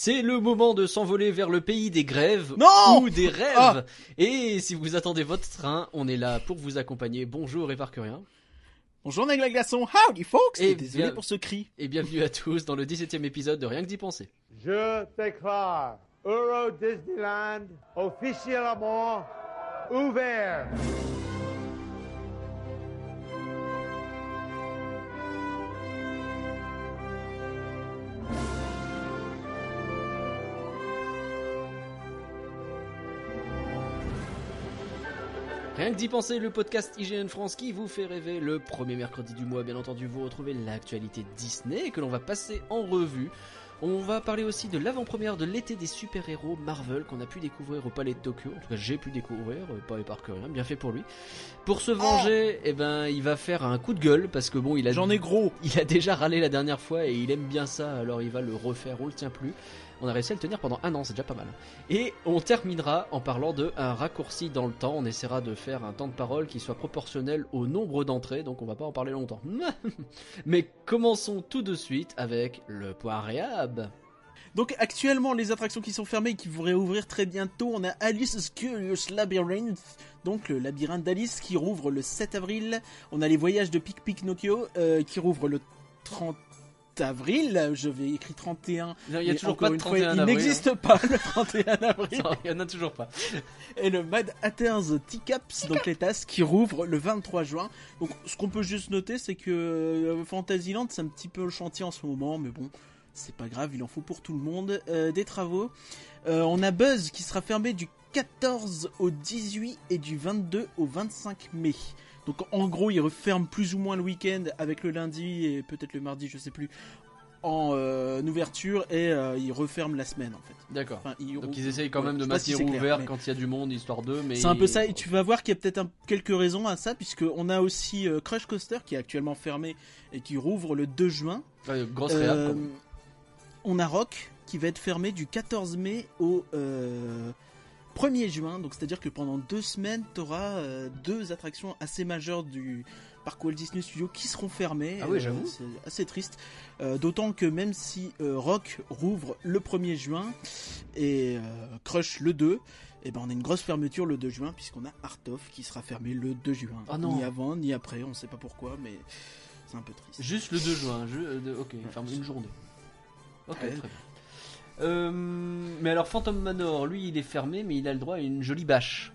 C'est le moment de s'envoler vers le pays des grèves Non ou des rêves. Ah Et si vous attendez votre train, on est là pour vous accompagner. Bonjour Évarcurien. Bonjour Nagla Glaçon, howdy folks Et Et désolé bien- pour ce cri. Et bienvenue à tous dans le 17e épisode de Rien que d'y penser. Je déclare Euro Disneyland officiellement ouvert. Rien que d'y penser, le podcast IGN France qui vous fait rêver le premier mercredi du mois. Bien entendu, vous retrouvez l'actualité Disney que l'on va passer en revue. On va parler aussi de l'avant-première de l'été des super-héros Marvel qu'on a pu découvrir au Palais de Tokyo. En tout cas, j'ai pu découvrir, euh, pas épargne rien, bien fait pour lui. Pour se venger, eh ben, il va faire un coup de gueule parce que bon, il a J'en ai gros. il a déjà râlé la dernière fois et il aime bien ça, alors il va le refaire, on le tient plus. On a réussi à le tenir pendant un an, c'est déjà pas mal. Et on terminera en parlant de un raccourci dans le temps. On essaiera de faire un temps de parole qui soit proportionnel au nombre d'entrées, donc on va pas en parler longtemps. Mais commençons tout de suite avec le point réhab. Donc actuellement, les attractions qui sont fermées et qui vont réouvrir très bientôt, on a Alice's Curious Labyrinth, donc le labyrinthe d'Alice qui rouvre le 7 avril. On a les voyages de Pic Pic Nokio euh, qui rouvrent le 30 avril. Je vais écrire 31. Il y a mais toujours encore pas de une fois, 31 Il avril, n'existe pas le 31 avril. hein. Il y en a toujours pas. Et le Mad Hatter's Teacups, donc les tasses, qui rouvre le 23 juin. Donc ce qu'on peut juste noter, c'est que euh, Fantasyland, c'est un petit peu le chantier en ce moment, mais bon, c'est pas grave, il en faut pour tout le monde. Euh, des travaux. Euh, on a Buzz qui sera fermé du 14 au 18 et du 22 au 25 mai. Donc en gros, il referme plus ou moins le week-end avec le lundi et peut-être le mardi, je sais plus, en euh, ouverture et euh, il referme la semaine en fait. D'accord. Enfin, Donc ils essayent quand Ouais, même de si maintenir clair, ouvert mais- quand il y a du monde, histoire d'eux. Mais c'est un peu ça, et tu vas voir qu'il y a peut-être un- quelques raisons à ça, puisqu'on a aussi euh, Crush Coaster qui est actuellement fermé et qui rouvre le 2 juin. Ouais, grosse réhab. On a Rock qui va être fermé du 14 mai au euh, 1er juin, donc c'est-à-dire que pendant deux semaines, tu auras deux attractions assez majeures du parc Walt Disney Studios qui seront fermées. Ah oui, Euh, j'avoue. c'est assez triste. Euh, D'autant que même si euh, Rock rouvre le 1er juin et euh, Crush le 2, et ben on a une grosse fermeture le 2 juin puisqu'on a Art of qui sera fermé le 2 juin. Ah non. Ni avant ni après, on sait pas pourquoi, mais c'est un peu triste. Juste le 2 juin. Je... euh, Ok, ferme une journée. Ok, Ouais. très bien. Euh, mais alors Phantom Manor, lui, il est fermé, mais il a le droit à une jolie bâche.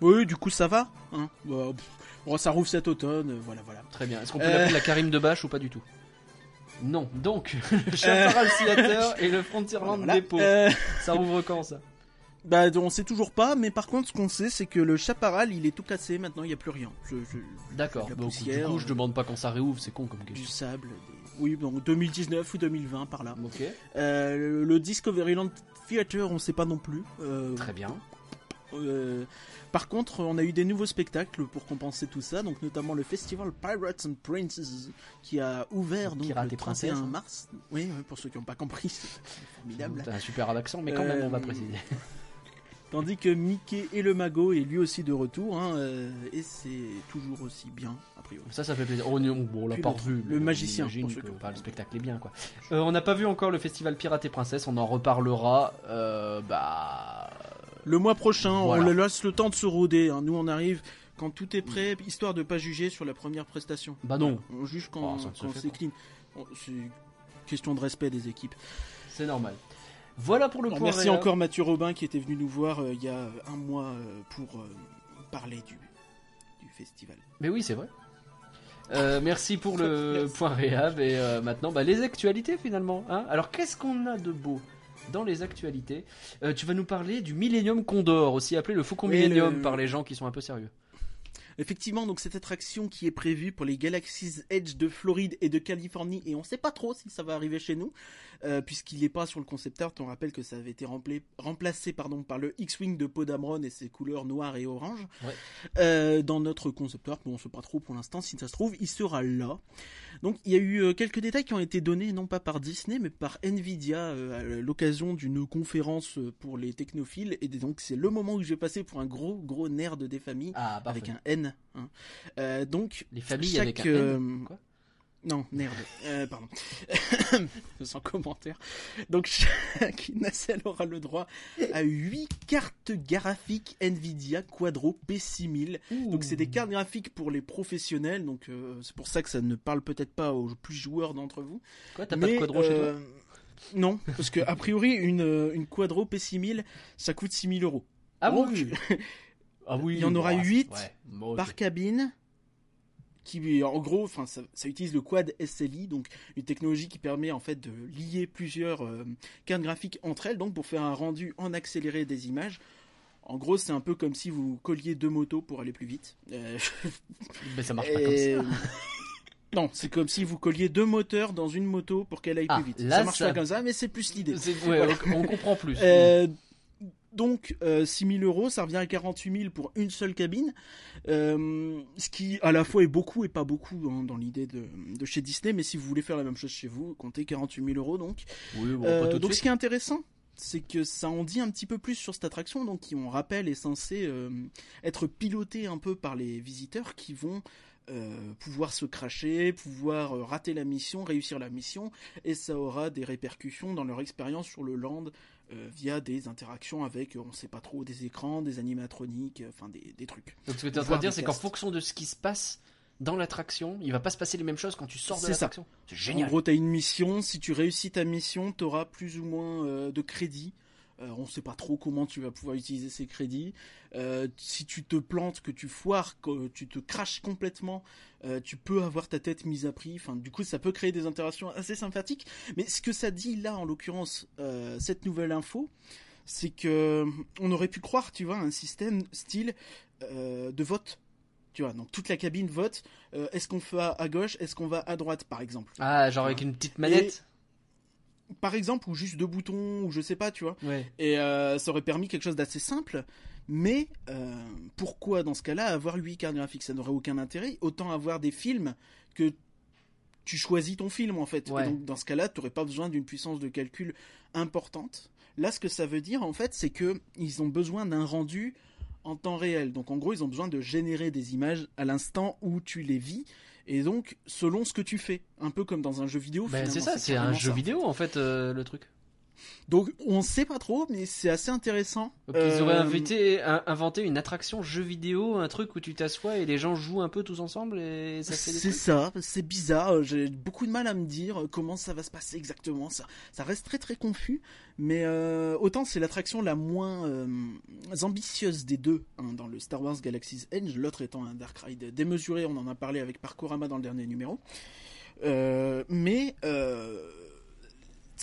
Oui, du coup ça va. Hein Bah, pff, bon, ça rouvre cet automne, euh, voilà, voilà. Très bien. Est-ce qu'on peut Euh. l'appeler la Karim de bâche ou pas du tout? Non. Donc, le Chaparral et le Frontierland Voilà. Depot. Euh, Ça rouvre quand ça? Bah, on sait toujours pas, mais par contre, ce qu'on sait, c'est que le chaparral, il est tout cassé. Maintenant, il y a plus rien. D'accord. Donc, du coup, je euh, demande pas quand ça réouvre, c'est con comme du question. sable. des- Oui, donc 2019 ou 2020 par là. Ok. Euh, le, Discoveryland Theater, on sait pas non plus. Euh, Très bien. euh, par contre, on a eu des nouveaux spectacles pour compenser tout ça, donc notamment le festival Pirates and Princesses qui a ouvert donc Pirates le et 31 princesses. mars. Oui, oui, pour ceux qui n'ont pas compris, c'est formidable. Un super accent, mais quand même, on va Euh, préciser. Tandis que Mickey et le Mago est lui aussi de retour, hein, euh, et c'est toujours aussi bien, a priori. Ça, ça fait plaisir. Oh, bon, on l'a pas revu. le mais magicien, on pour ceux que, le spectacle est bien, quoi. Euh, on n'a pas vu encore le festival Pirates et Princesses. On en reparlera. Euh, bah. Le mois prochain, Voilà. on le laisse le temps de se rôder. hein. Nous, on arrive quand tout est prêt, histoire de pas juger sur la première prestation. Bah non. On juge quand, Oh, ne quand c'est clean. C'est question de respect des équipes. C'est normal. Voilà pour le point. merci réel. encore Mathieu Robin qui était venu nous voir euh, il y a un mois euh, pour euh, parler du, du festival. Mais oui, c'est vrai. Merci pour le Merci. point réhab et maintenant bah, les actualités finalement. Hein Alors qu'est-ce qu'on a de beau dans les actualités? Tu vas nous parler du Millennium Condor, aussi appelé le Faucon Oui, Millennium le- par les gens qui sont un peu sérieux. Effectivement, donc cette attraction qui est prévue pour les Galaxy's Edge de Floride et de Californie, et on sait pas trop si ça va arriver chez nous, euh, puisqu'il n'est pas sur le concept art. On rappelle que ça avait été rempla- remplacé pardon, par le X-Wing de Podamron et ses couleurs noires et orange. Ouais. Euh, dans notre concept art, bon, on sait pas trop pour l'instant, si ça se trouve, il sera là. Donc il y a eu euh, quelques détails qui ont été donnés, non pas par Disney, mais par Nvidia euh, à l'occasion d'une conférence pour les technophiles, et donc c'est le moment où je vais passer pour un gros gros nerd des familles Ah, avec un N. hein. Euh, donc Les familles chaque, avec un euh, N. Quoi? Non, merde. Euh, pardon. Sans commentaire. Donc, chaque nacelle aura le droit à 8 cartes graphiques Nvidia Quadro P6000. Donc, c'est des cartes graphiques pour les professionnels. Donc, euh, c'est pour ça que ça ne parle peut-être pas aux plus joueurs d'entre vous. Quoi, t'as pas de quadro chez toi? Non, parce que a priori, une, une Quadro P6000, ça coûte 6000 euros. Ah oui. Ah oui. il y en aura bah, huit ouais. Bon, ok. par cabine qui en gros enfin ça, ça utilise le quad SLI donc une technologie qui permet en fait de lier plusieurs euh, cartes graphiques entre elles donc pour faire un rendu en accéléré des images en gros c'est un peu comme si vous colliez deux motos pour aller plus vite Euh, Mais ça marche pas comme ça. non c'est comme si vous colliez deux moteurs dans une moto pour qu'elle aille Ah, plus vite là, ça marche ça- pas comme ça mais c'est plus l'idée on, on comprend plus. euh, donc, euh, 6 000 euros, ça revient à 48 000 pour une seule cabine. Euh, ce qui, à la fois, est beaucoup et pas beaucoup hein, dans l'idée de, de chez Disney. Mais si vous voulez faire la même chose chez vous, comptez 48 000 euros. Donc, Oui, bon, Euh, donc ce qui est intéressant, c'est que ça en dit un petit peu plus sur cette attraction. Donc, qui, on rappelle, est censé euh, être piloté un peu par les visiteurs qui vont euh, pouvoir se cracher, pouvoir euh, rater la mission, réussir la mission, et ça aura des répercussions dans leur expérience sur le land euh, via des interactions avec, on sait pas trop, des écrans, des animatroniques, enfin des, des trucs. Donc ce que tu es en train de dire, c'est qu'en fonction de ce qui se passe dans l'attraction, il va pas se passer les mêmes choses quand tu sors de l'attraction. C'est En génial. gros, tu as une mission, si tu réussis ta mission, tu auras plus ou moins euh, de crédits. Euh, on sait pas trop comment tu vas pouvoir utiliser ces crédits. Euh, si tu te plantes, que tu foires, que tu te craches complètement, euh, tu peux avoir ta tête mise à prix. Enfin, du coup, ça peut créer des interactions assez sympathiques. Mais ce que ça dit là, en l'occurrence, cette nouvelle info, c'est que on aurait pu croire, tu vois, un système style de vote. Tu vois, donc toute la cabine vote. Euh, est-ce qu'on va à gauche, est-ce qu'on va à droite, par exemple? Ah, genre avec une petite manette? Par exemple, ou juste deux boutons, ou je sais pas, tu vois. Ouais. Et euh, ça aurait permis quelque chose d'assez simple. Mais euh, pourquoi dans ce cas-là avoir 8 cartes graphiques? Ça n'aurait aucun intérêt. Autant avoir des films que tu choisis ton film en fait. Et donc dans ce cas-là, tu n'aurais pas besoin d'une puissance de calcul importante. Là, ce que ça veut dire en fait, c'est que ils ont besoin d'un rendu en temps réel. Donc en gros, ils ont besoin de générer des images à l'instant où tu les vis. Et donc, selon ce que tu fais, un peu comme dans un jeu vidéo. Ben, finalement, c'est ça, c'est un jeu ça. vidéo en fait, euh, le truc. Donc on sait pas trop, mais c'est assez intéressant. Donc ils auraient Euh, invité, inventé une attraction jeu vidéo, un truc où tu t'assois et les gens jouent un peu tous ensemble et ça fait des C'est ça, c'est bizarre. J'ai beaucoup de mal à me dire comment ça va se passer exactement. Ça, ça reste très très confus. Mais euh, autant c'est l'attraction la moins euh, ambitieuse des deux hein, dans le Star Wars Galaxy's Edge, l'autre étant un Dark Ride démesuré. On en a parlé avec Parkorama dans le dernier numéro. Euh, mais euh,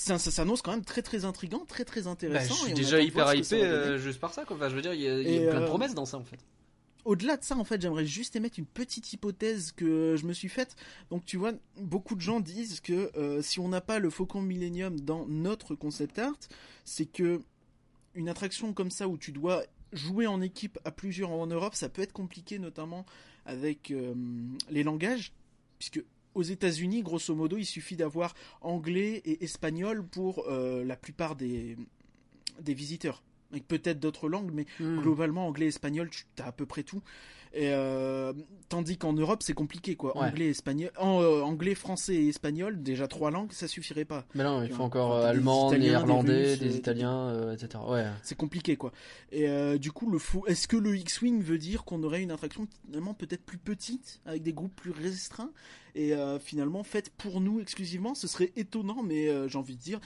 ça, ça s'annonce quand même très très intrigant, très très Bah, intéressant. je suis et déjà hyper hypé euh, juste par ça quoi. Enfin, je veux dire, il y a, y a plein de euh, promesses dans ça en fait. Au-delà de ça, en fait, j'aimerais juste émettre une petite hypothèse que je me suis faite. Donc, tu vois, beaucoup de gens disent que euh, si on n'a pas le Faucon Millennium dans notre concept art, c'est que une attraction comme ça où tu dois jouer en équipe à plusieurs en Europe, ça peut être compliqué, notamment avec euh, les langages, puisque aux États-Unis, grosso modo, il suffit d'avoir anglais et espagnol pour euh, la plupart des, des visiteurs. Avec peut-être d'autres langues, mais Hmm. globalement anglais espagnol tu as à peu près tout et euh, tandis qu'en Europe c'est compliqué quoi Ouais. anglais espagnol en, euh, anglais français et espagnol déjà trois langues ça suffirait pas Mais non, il faut encore enfin, des allemand, des néerlandais, des euh, Italiens, euh, etc. Ouais. c'est compliqué quoi et euh, du coup le fou est-ce que le X-wing veut dire qu'on aurait une attraction finalement peut-être plus petite avec des groupes plus restreints? Et finalement faite pour nous exclusivement ce serait étonnant mais j'ai envie de dire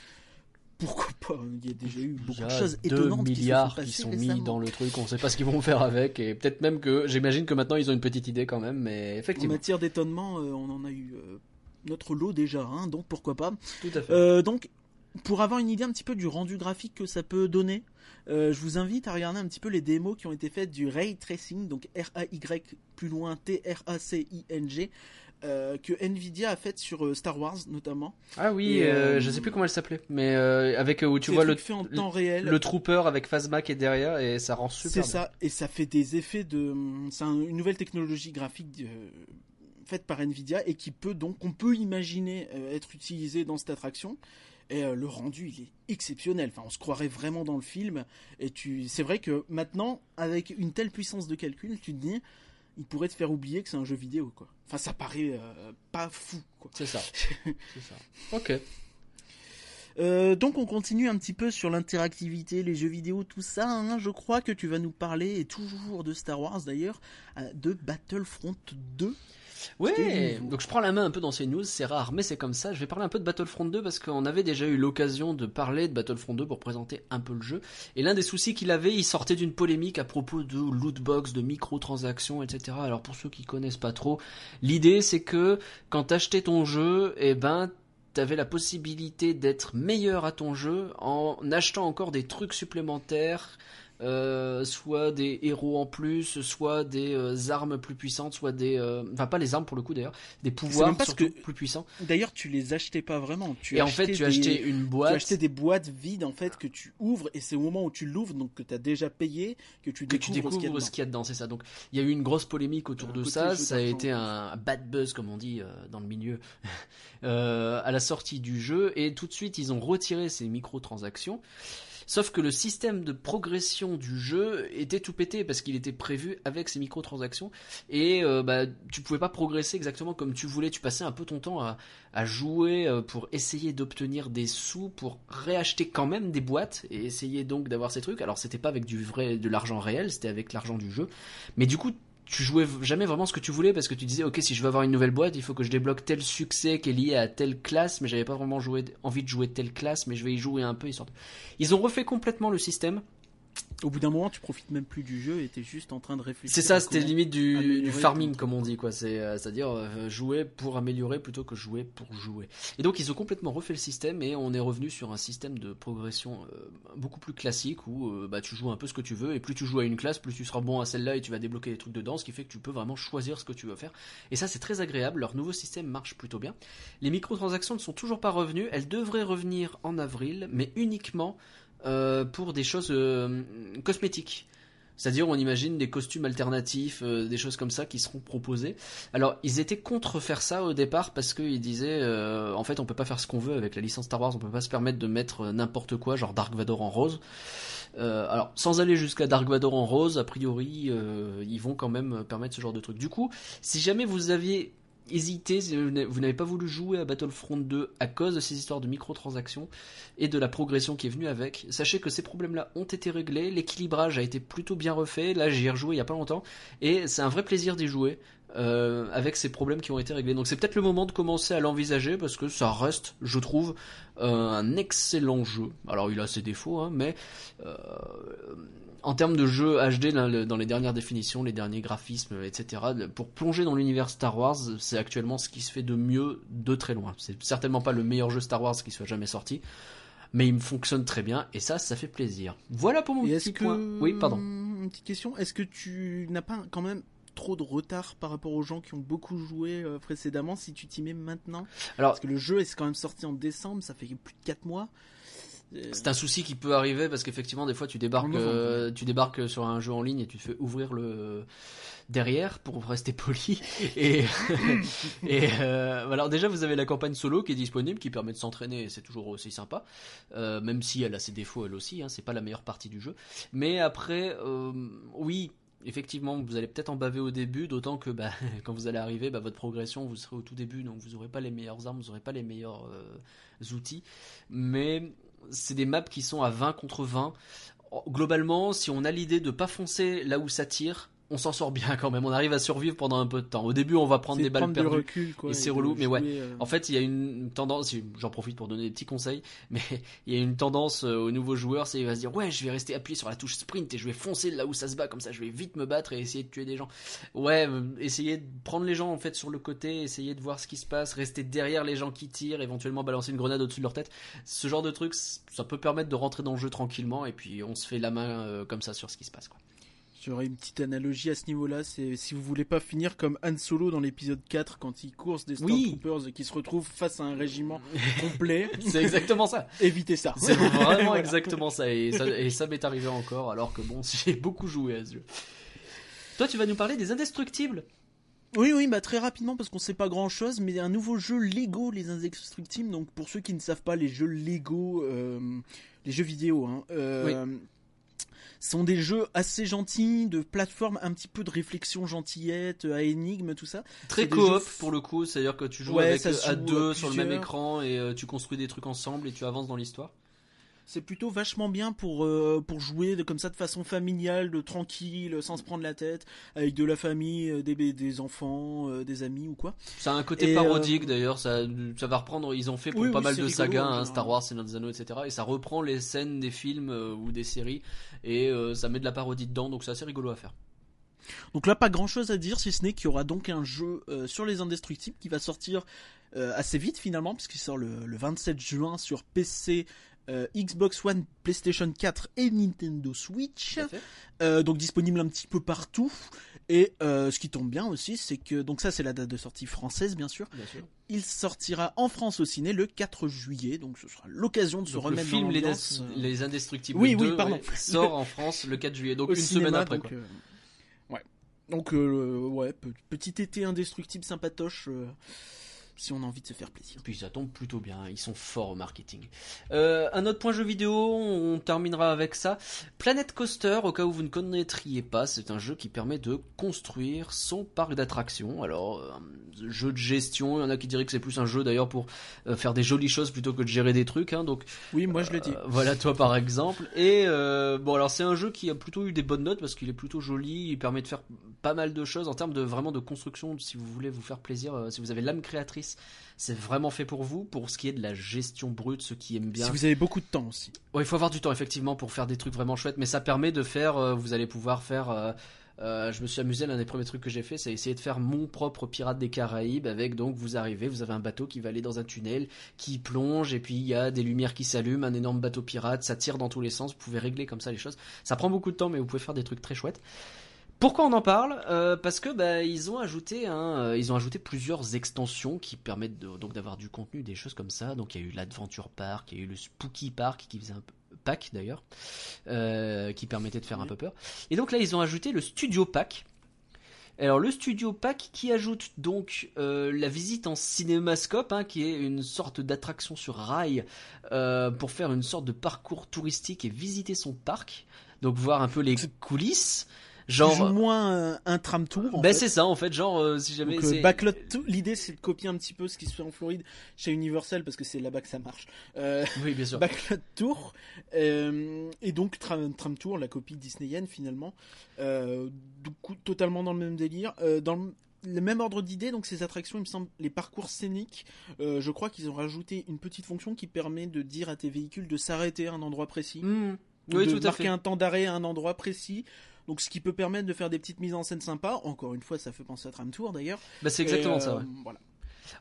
pourquoi pas il y a déjà eu beaucoup y de a choses 2 étonnantes milliards qui qui se sont sont, mis dans le truc, on sait pas ce qu'ils vont faire avec, et peut-être même que, j'imagine que maintenant ils ont une petite idée quand même, mais En effectivement, matière d'étonnement, euh, on en a eu euh, notre lot déjà, hein, donc pourquoi pas. tout à fait. Euh, donc, pour avoir une idée un petit peu du rendu graphique que ça peut donner, euh, je vous invite à regarder un petit peu les démos qui ont été faites du ray tracing, donc R-A-Y plus loin T-R-A-C-I-N-G, euh, que Nvidia a fait sur euh, Star Wars notamment. ah oui, et, euh, je sais plus comment elle s'appelait, mais avec où tu vois le, trucs fait en temps réel. le trooper avec Phasma qui est derrière et ça rend super. C'est ça, et ça fait des effets de. C'est un- une nouvelle technologie graphique faite par Nvidia et qui peut donc, on peut imaginer être utilisée dans cette attraction. Et euh, le rendu, il est exceptionnel. Enfin, on se croirait vraiment dans le film. Et tu, c'est vrai que maintenant, avec une telle puissance de calcul, tu te dis, il pourrait te faire oublier que c'est un jeu vidéo, quoi. Enfin, ça paraît euh, pas fou, quoi. C'est ça. c'est ça. Ok. Euh, donc on continue un petit peu sur l'interactivité, les jeux vidéo, tout ça. hein. Je crois que tu vas nous parler, et toujours de Star Wars d'ailleurs, euh, de Battlefront 2. Ouais, donc je prends la main un peu dans ces news, c'est rare, mais c'est comme ça. Je vais parler un peu de Battlefront 2 parce qu'on avait déjà eu l'occasion de parler de Battlefront 2 pour présenter un peu le jeu. Et l'un des soucis qu'il avait, il sortait d'une polémique à propos de lootbox, de microtransactions, etc. Alors pour ceux qui connaissent pas trop, l'idée c'est que quand t'achetais ton jeu, eh ben t'avais la possibilité d'être meilleur à ton jeu en achetant encore des trucs supplémentaires. Euh, soit des héros en plus, soit des euh, armes plus puissantes, soit des, euh, enfin pas les armes pour le coup d'ailleurs, des pouvoirs même pas ce surtout que- plus puissants. D'ailleurs, tu les achetais pas vraiment. Tu Et en fait, tu des- achetais une Tu boîte achetais des boîtes vides en fait que tu ouvres et c'est au moment où tu l'ouvres donc que tu as déjà payé que tu que tu découvres, ce qu'il y a découvres dedans. ce qu'il y a dedans, c'est ça. Donc il y a eu une grosse polémique autour de ça, ça a été un, bad buzz comme on dit euh, dans le milieu euh, à la sortie du jeu et tout de suite ils ont retiré ces microtransactions. Sauf que le système de progression du jeu était tout pété parce qu'il était prévu avec ces microtransactions et euh, bah, tu pouvais pas progresser exactement comme tu voulais. Tu passais un peu ton temps à, à jouer euh, pour essayer d'obtenir des sous pour réacheter quand même des boîtes et essayer donc d'avoir ces trucs. Alors c'était pas avec du vrai de l'argent réel, c'était avec l'argent du jeu. Mais du coup, tu jouais jamais vraiment ce que tu voulais parce que tu disais OK, si je veux avoir une nouvelle boîte, il faut que je débloque tel succès qui est lié à telle classe, mais j'avais pas vraiment joué envie de jouer telle classe, mais je vais y jouer un peu. Ils ont refait complètement le système. Au bout d'un moment, tu profites même plus du jeu et t'es juste en train de réfléchir. C'est ça, c'était limite du, du farming comme on dit quoi. Euh, c'est-à-dire euh, jouer pour améliorer plutôt que jouer pour jouer. Et donc ils ont complètement refait le système et on est revenu sur un système de progression euh, beaucoup plus classique où euh, bah, tu joues un peu ce que tu veux et plus tu joues à une classe, plus tu seras bon à celle-là et tu vas débloquer des trucs dedans, ce qui fait que tu peux vraiment choisir ce que tu veux faire. Et ça c'est très agréable. Leur nouveau système marche plutôt bien. Les microtransactions ne sont toujours pas revenues. Elles devraient revenir en avril, mais uniquement pour des choses euh, cosmétiques. C'est-à-dire, on imagine des costumes alternatifs, euh, des choses comme ça qui seront proposées. Alors, ils étaient contre faire ça au départ parce qu'ils disaient, euh, en fait, on peut pas faire ce qu'on veut avec la licence Star Wars, on peut pas se permettre de mettre euh, n'importe quoi, genre Dark Vador en rose. Euh, alors, sans aller jusqu'à Dark Vador en rose, a priori, euh, ils vont quand même permettre ce genre de truc. Du coup, si jamais vous aviez hésité, si vous n'avez- vous n'avez pas voulu jouer à Battlefront 2 à cause de ces histoires de microtransactions et de la progression qui est venue avec, sachez que ces problèmes-là ont été réglés, l'équilibrage a été plutôt bien refait, là j'y ai rejoué il y a pas longtemps, et c'est un vrai plaisir d'y jouer. euh, avec ces problèmes qui ont été réglés. Donc c'est peut-être le moment de commencer à l'envisager parce que ça reste, je trouve, euh, un excellent jeu. Alors il a ses défauts, hein, mais euh, en termes de jeu HD, dans les dernières définitions, les derniers graphismes, etc., pour plonger dans l'univers Star Wars, c'est actuellement ce qui se fait de mieux de très loin. C'est certainement pas le meilleur jeu Star Wars qui soit jamais sorti, mais il me fonctionne très bien et ça, ça fait plaisir. Voilà pour mon Et petit que point. Oui, pardon. Une petite question. Est-ce que tu n'as pas quand même trop de retard par rapport aux gens qui ont beaucoup joué euh, précédemment si tu t'y mets maintenant? Alors, Parce que le jeu est quand même sorti en décembre, ça fait plus de 4 mois. Euh, C'est un souci qui peut arriver parce qu'effectivement des fois tu débarques euh, tu débarques sur un jeu en ligne et tu te fais ouvrir le derrière pour rester poli. Et et euh, alors déjà vous avez la campagne solo qui est disponible qui permet de s'entraîner et c'est toujours aussi sympa. Euh, même si elle a ses défauts elle aussi hein, c'est pas la meilleure partie du jeu. Mais après oui Effectivement, vous allez peut-être en baver au début, d'autant que bah, quand vous allez arriver, bah, votre progression, vous serez au tout début, donc vous n'aurez pas les meilleures armes, vous n'aurez pas les meilleurs euh, outils. Mais c'est des maps qui sont à 20 contre 20. Globalement, si on a l'idée de pas foncer là où ça tire, on s'en sort bien quand même. On arrive à survivre pendant un peu de temps. Au début, on va prendre des de balles prendre du perdues. recul, quoi, et c'est relou, mais ouais. euh, En fait, il y a une tendance, j'en profite pour donner des petits conseils, mais il y a une tendance euh, aux nouveaux joueurs, c'est il va se dire ouais, je vais rester appuyé sur la touche sprint et je vais foncer là où ça se bat, comme ça je vais vite me battre et essayer de tuer des gens. Ouais, euh, essayer de prendre les gens en fait sur le côté, essayer de voir ce qui se passe, rester derrière les gens qui tirent, éventuellement balancer une grenade au-dessus de leur tête. Ce genre de trucs, ça peut permettre de rentrer dans le jeu tranquillement et puis on se fait la main euh, comme ça sur ce qui se passe. Quoi. J'aurais une petite analogie à ce niveau-là, c'est si vous voulez pas finir comme Han Solo dans l'épisode 4 quand il course des Oui. Stormtroopers et qui se retrouve face à un régiment complet, C'est exactement ça. évitez ça. C'est vraiment Voilà. exactement ça. Et ça, et ça m'est arrivé encore, alors que bon, j'ai beaucoup joué à ce jeu. Toi, tu vas nous parler des indestructibles. Oui, oui, bah très rapidement parce qu'on sait pas grand chose, mais un nouveau jeu Lego, les Indestructibles. Donc pour ceux qui ne savent pas, les jeux Lego, euh, les jeux vidéo, hein, euh, sont des jeux assez gentils, de plateforme, un petit peu de réflexion gentillette, à énigme, tout ça. Très coop jeux- pour le coup, c'est-à-dire que tu joues Ouais, avec, euh, à deux à sur le même écran et euh, tu construis des trucs ensemble et tu avances dans l'histoire. C'est plutôt vachement bien pour euh, pour jouer de, comme ça de façon familiale, de tranquille, sans se prendre la tête, avec de la famille, euh, des, des enfants, euh, des amis ou quoi. Ça a un côté Et, parodique d'ailleurs, ça, ça va reprendre, ils ont fait pour Oui, pas oui, mal de rigolo, sagas, hein. Star Wars, Seigneur des Anneaux, etc. Et ça reprend les scènes des films ou des séries et ça met de la parodie dedans, donc c'est assez rigolo à faire. Donc là, pas grand chose à dire, si ce n'est qu'il y aura donc un jeu euh, sur les indestructibles qui va sortir euh, assez vite finalement, puisqu'il sort le, le 27 juin sur PC, euh, Xbox One, PlayStation 4 et Nintendo Switch. Euh, donc disponible un petit peu partout. Et euh, ce qui tombe bien aussi, c'est que donc ça c'est la date de sortie française bien sûr. Bien sûr. Il sortira en France au ciné le 4 juillet, donc ce sera l'occasion de se Donc, le remettre film dans les, l'ambiance. Euh, les Indestructibles Oui, 2 oui, pardon. ouais, sort en France le 4 juillet, donc au une cinéma, semaine après. donc, quoi. ouais. Donc ouais, pe- petit été indestructible sympatoche si on a envie de se faire plaisir. Puis ça tombe plutôt bien, ils sont forts au marketing. Euh, un autre point jeu vidéo, on terminera avec ça. Planet Coaster, au cas où vous ne connaîtriez pas, c'est un jeu qui permet de construire son parc d'attractions. Alors, un jeu de gestion, il y en a qui diraient que c'est plus un jeu d'ailleurs pour euh, faire des jolies choses plutôt que de gérer des trucs. Hein, donc Oui, moi je le dis. euh, voilà toi par exemple. Et euh, bon alors c'est un jeu qui a plutôt eu des bonnes notes parce qu'il est plutôt joli, il permet de faire pas mal de choses en termes de vraiment de construction. Si vous voulez vous faire plaisir, euh, si vous avez l'âme créatrice, c'est vraiment fait pour vous. Pour ce qui est de la gestion brute, ceux qui aiment bien. Si vous avez beaucoup de temps aussi. Ouais, il faut avoir du temps effectivement pour faire des trucs vraiment chouettes, mais ça permet de faire. euh, vous allez pouvoir faire. euh, euh, je me suis amusé, l'un des premiers trucs que j'ai fait, c'est essayer de faire mon propre pirate des Caraïbes avec donc vous arrivez, vous avez un bateau qui va aller dans un tunnel, qui plonge et puis il y a des lumières qui s'allument, un énorme bateau pirate, ça tire dans tous les sens, vous pouvez régler comme ça les choses. Ça prend beaucoup de temps mais vous pouvez faire des trucs très chouettes. Pourquoi on en parle? Euh, Parce que bah, ils ont ajouté un, euh, ils ont ajouté plusieurs extensions qui permettent de- donc d'avoir du contenu, des choses comme ça. Donc il y a eu l'Adventure Park, il y a eu le Spooky Park qui faisait un peu pack d'ailleurs, euh, qui permettait de faire un peu peur. Et donc là ils ont ajouté le Studio Pack. Alors le Studio Pack qui ajoute donc la visite en cinémascope, hein, qui est une sorte d'attraction sur rail pour faire une sorte de parcours touristique et visiter son parc. Donc voir un peu les C'est- coulisses. Plus ou Genre, moins un, un tram tour. en ben c'est ça en fait, genre euh, si jamais Donc, euh, Backlot l'idée c'est de copier un petit peu ce qui se fait en Floride chez Universal parce que c'est là-bas que ça marche. Euh, oui bien sûr. Backlot Tour euh, et donc Tram, Tram Tour, la copie disneyienne finalement, euh, du coup totalement dans le même délire, euh, dans le, le même ordre d'idée. Donc ces attractions, il me semble, les parcours scéniques, euh, je crois qu'ils ont rajouté une petite fonction qui permet de dire à tes véhicules de s'arrêter à un endroit précis, ou Oui de tout à marquer fait. un temps d'arrêt à un endroit précis. Donc ce qui peut permettre de faire des petites mises en scène sympas. Encore une fois, ça fait penser à Tram Tour d'ailleurs. Bah, c'est exactement ça. euh, ouais. Voilà.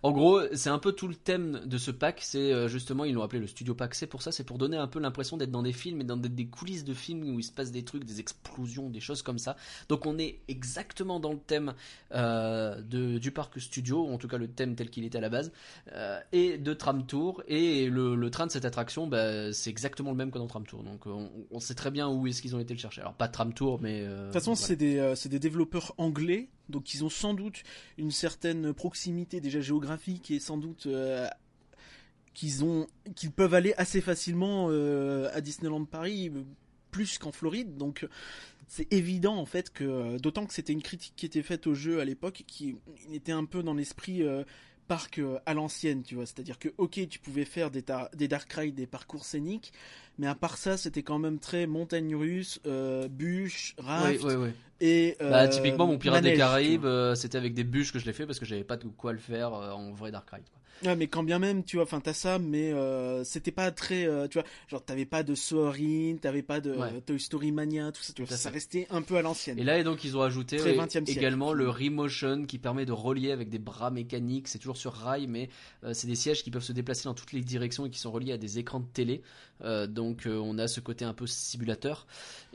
En gros, c'est un peu tout le thème de ce pack. C'est euh, justement, ils l'ont appelé le Studio Pack. C'est pour ça, c'est pour donner un peu l'impression d'être dans des films et dans des, coulisses de films où il se passe des trucs, des explosions, des choses comme ça. Donc, on est exactement dans le thème euh, de, du parc studio, en tout cas le thème tel qu'il était à la base, euh, et de Tram Tour. Et le, le train de cette attraction, bah, c'est exactement le même que dans Tram Tour. Donc, on, on sait très bien où est-ce qu'ils ont été le chercher. Alors, pas Tram Tour, mais. euh, De toute façon, voilà. c'est des, c'est des développeurs anglais, donc ils ont sans doute une certaine proximité déjà géographique et sans doute euh, qu'ils ont, peuvent aller assez facilement euh, à Disneyland Paris, plus qu'en Floride. Donc c'est évident en fait que, d'autant que c'était une critique qui était faite au jeu à l'époque, qui était un peu dans l'esprit euh, parc euh, à l'ancienne, tu vois. C'est-à-dire que ok, tu pouvais faire des, dark rides, des parcours scéniques, mais à part ça, c'était quand même très montagne russe, euh, bûche. Et, Bah, euh, typiquement, mon Pirate des manège, Caraïbes, euh, c'était avec des bûches que je l'ai fait parce que j'avais pas de quoi le faire en vrai Dark Ride. quoi. Ouais, mais quand bien même, tu vois, enfin, t'as ça, mais euh, c'était pas très, euh, tu vois, genre, t'avais pas de Soarin, t'avais pas de Ouais. Toy Story Mania, tout ça, tu vois, ça restait un peu à l'ancienne. Et là, et donc, ils ont ajouté Très euh, 20e siècle, également le. Remotion qui permet de relier avec des bras mécaniques. C'est toujours sur rail, mais euh, c'est des sièges qui peuvent se déplacer dans toutes les directions et qui sont reliés à des écrans de télé. Euh, donc, euh, on a ce côté un peu simulateur.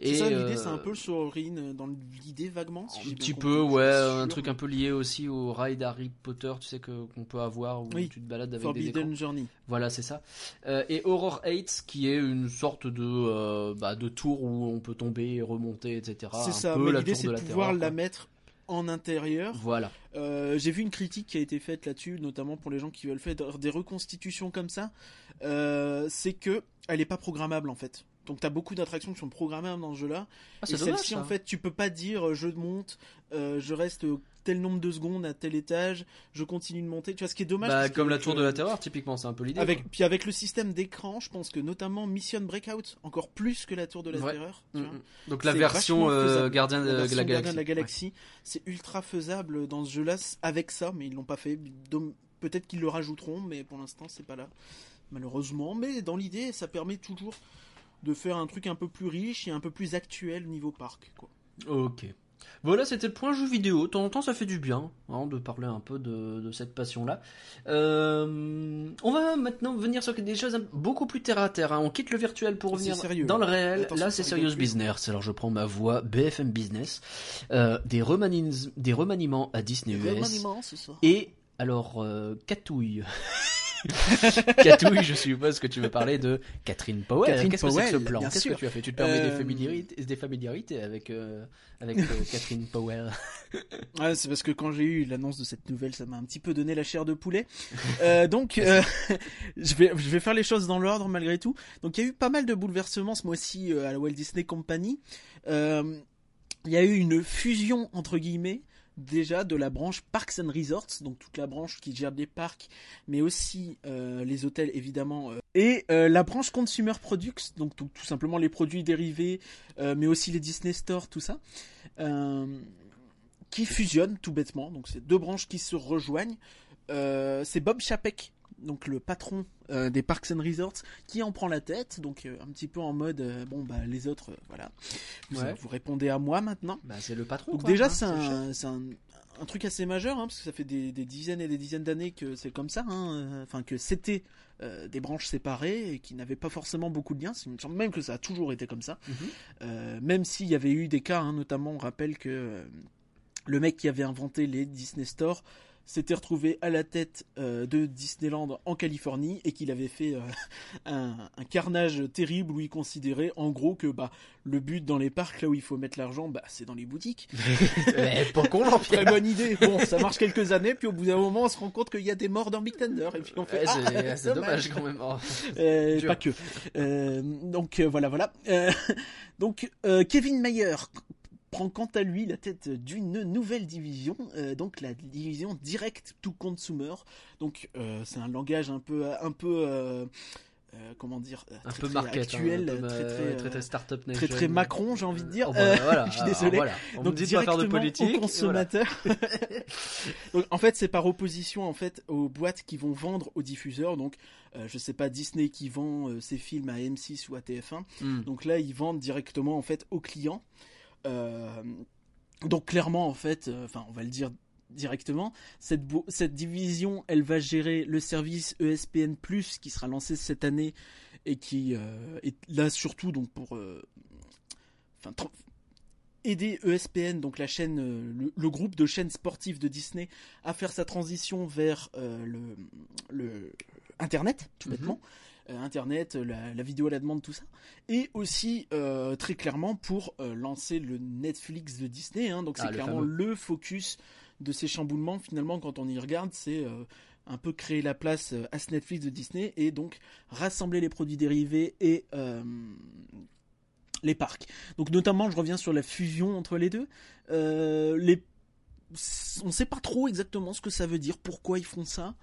C'est Et, ça, l'idée, euh, c'est un peu le Soarin euh, dans l'idée vaguement. si Un petit peu, ouais, un truc un peu lié aussi au ride Harry Potter, tu sais, que qu'on peut avoir où Oui. tu te balades avec des écrans. Forbidden Journey. Voilà, c'est ça. Euh, et Horror 8, qui est une sorte de, euh, bah, de tour où on peut tomber et remonter, etc. C'est ça, peu l'idée, c'est de, pouvoir terreur, la mettre en intérieur. Voilà. Euh, J'ai vu une critique qui a été faite là-dessus, notamment pour les gens qui veulent faire des reconstitutions comme ça. Euh, c'est que elle est pas programmable en fait. donc t'as beaucoup d'attractions qui sont programmables dans ce jeu-là. Ah, Et celle-ci, en fait, tu peux pas dire euh, je monte, euh, je reste tel nombre de secondes à tel étage, je continue de monter. Tu vois, ce qui est dommage. Bah, comme que- la tour de la terreur, typiquement, c'est un peu l'idée. Avec, puis avec le système d'écran, je pense que notamment Mission Breakout, encore plus que la tour de la Ouais. terreur. vois. Mm, mm. Donc la version euh, gardien de La la, version Gardien galaxie. de la Galaxie, c'est ultra faisable dans ce jeu-là avec ça, mais ils l'ont pas fait. Peut-être qu'ils le rajouteront, mais pour l'instant c'est pas là, malheureusement. Mais dans l'idée, ça permet toujours de faire un truc un peu plus riche et un peu plus actuel au niveau parc. Quoi. Ok. Voilà, c'était le point jeu vidéo. De temps en temps, ça fait du bien hein, de parler un peu de, de cette passion-là. Euh, on va maintenant venir sur des choses beaucoup plus terre à terre. hein. On quitte le virtuel pour revenir dans le réel. Attention, Là, c'est serious business. Alors, je prends ma voix BFM Business. Euh, des, remaniements à Disney US. Et alors, euh, Catouille. Catouille, je suppose que tu veux parler de Catherine Powell. Catherine Qu'est-ce que c'est que ce Powell, plan Qu'est-ce que tu as fait Tu te permets des, Euh, familiarités, des familiarités avec, euh, avec euh, Catherine Powell Ouais, c'est parce que quand j'ai eu l'annonce de cette nouvelle, ça m'a un petit peu donné la chair de poulet. Donc, je vais je vais faire les choses dans l'ordre malgré tout. Donc, il y a eu pas mal de bouleversements ce mois-ci à la Walt Disney Company. Il y a eu une fusion entre guillemets déjà de la branche Parks and Resorts, donc toute la branche qui gère les parcs, mais aussi euh, les hôtels évidemment, euh, et euh, la branche Consumer Products, donc tout, simplement les produits dérivés, mais aussi les Disney Store, tout ça. Qui fusionnent tout bêtement. Donc c'est deux branches qui se rejoignent. C'est Bob Chapek, donc le patron euh, des Parks and Resorts, qui en prend la tête. Donc euh, un petit peu en mode euh, bon bah les autres, voilà, vous, Ouais. vous répondez à moi maintenant. Bah, c'est le patron. Donc quoi, déjà hein, c'est un, c'est un, un truc assez majeur hein, parce que ça fait des, des dizaines et des dizaines d'années que c'est comme ça. hein, Enfin que c'était des branches séparées et qui n'avaient pas forcément beaucoup de liens. Il me semble même que ça a toujours été comme ça. Mhm. Même s'il y avait eu des cas, notamment on rappelle que le mec qui avait inventé les Disney Store s'était retrouvé à la tête euh, de Disneyland en Californie et qu'il avait fait euh, un, un carnage terrible où il considérait en gros que bah le but dans les parcs là où il faut mettre l'argent bah c'est dans les boutiques. Eh, pas con, Très bonne idée. Bon, ça marche quelques années puis au bout d'un moment on se rend compte qu'il y a des morts dans Big Thunder et puis on fait Ouais, ah, c'est dommage quand même. Oh. euh, pas que. Euh, donc euh, voilà, voilà. Euh, donc euh, Kevin Mayer prend quant à lui la tête d'une nouvelle division, euh, donc la division Direct to Consumer. Donc euh, c'est un langage un peu, un peu, euh, comment dire, Un très, peu très market, actuel, hein, un peu, très très, très, très euh, startup très, nation. très Macron, j'ai envie de dire. Oh, bah, voilà, je suis désolé. voilà. On me donc dit de pas faire de directement politique. au consommateur. donc, en fait, c'est par opposition en fait aux boîtes qui vont vendre aux diffuseurs. Donc, euh, je sais pas Disney qui vend euh, ses films à M6 ou à TF1. Voilà. Hmm. Donc là, ils vendent directement en fait aux clients. Euh, donc clairement, en fait, euh, enfin, on va le dire directement, cette, cette division, elle va gérer le service ESPN+ qui sera lancé cette année et qui euh, est là surtout donc pour euh, enfin, aider ESPN, donc la chaîne, euh, le, le groupe de chaînes sportives de Disney, à faire sa transition vers le, le Internet, tout Mhm. bêtement. Internet, la, la vidéo à la demande, tout ça. Et aussi, euh, très clairement, pour euh, lancer le Netflix de Disney. hein. donc Ah, c'est clairement fameux. le focus de ces chamboulements. Finalement, quand on y regarde, c'est euh, un peu créer la place euh, à ce Netflix de Disney et donc rassembler les produits dérivés et euh, les parcs. Donc notamment, je reviens sur la fusion entre les deux. Euh, les... On ne sait pas trop exactement ce que ça veut dire, pourquoi ils font ça.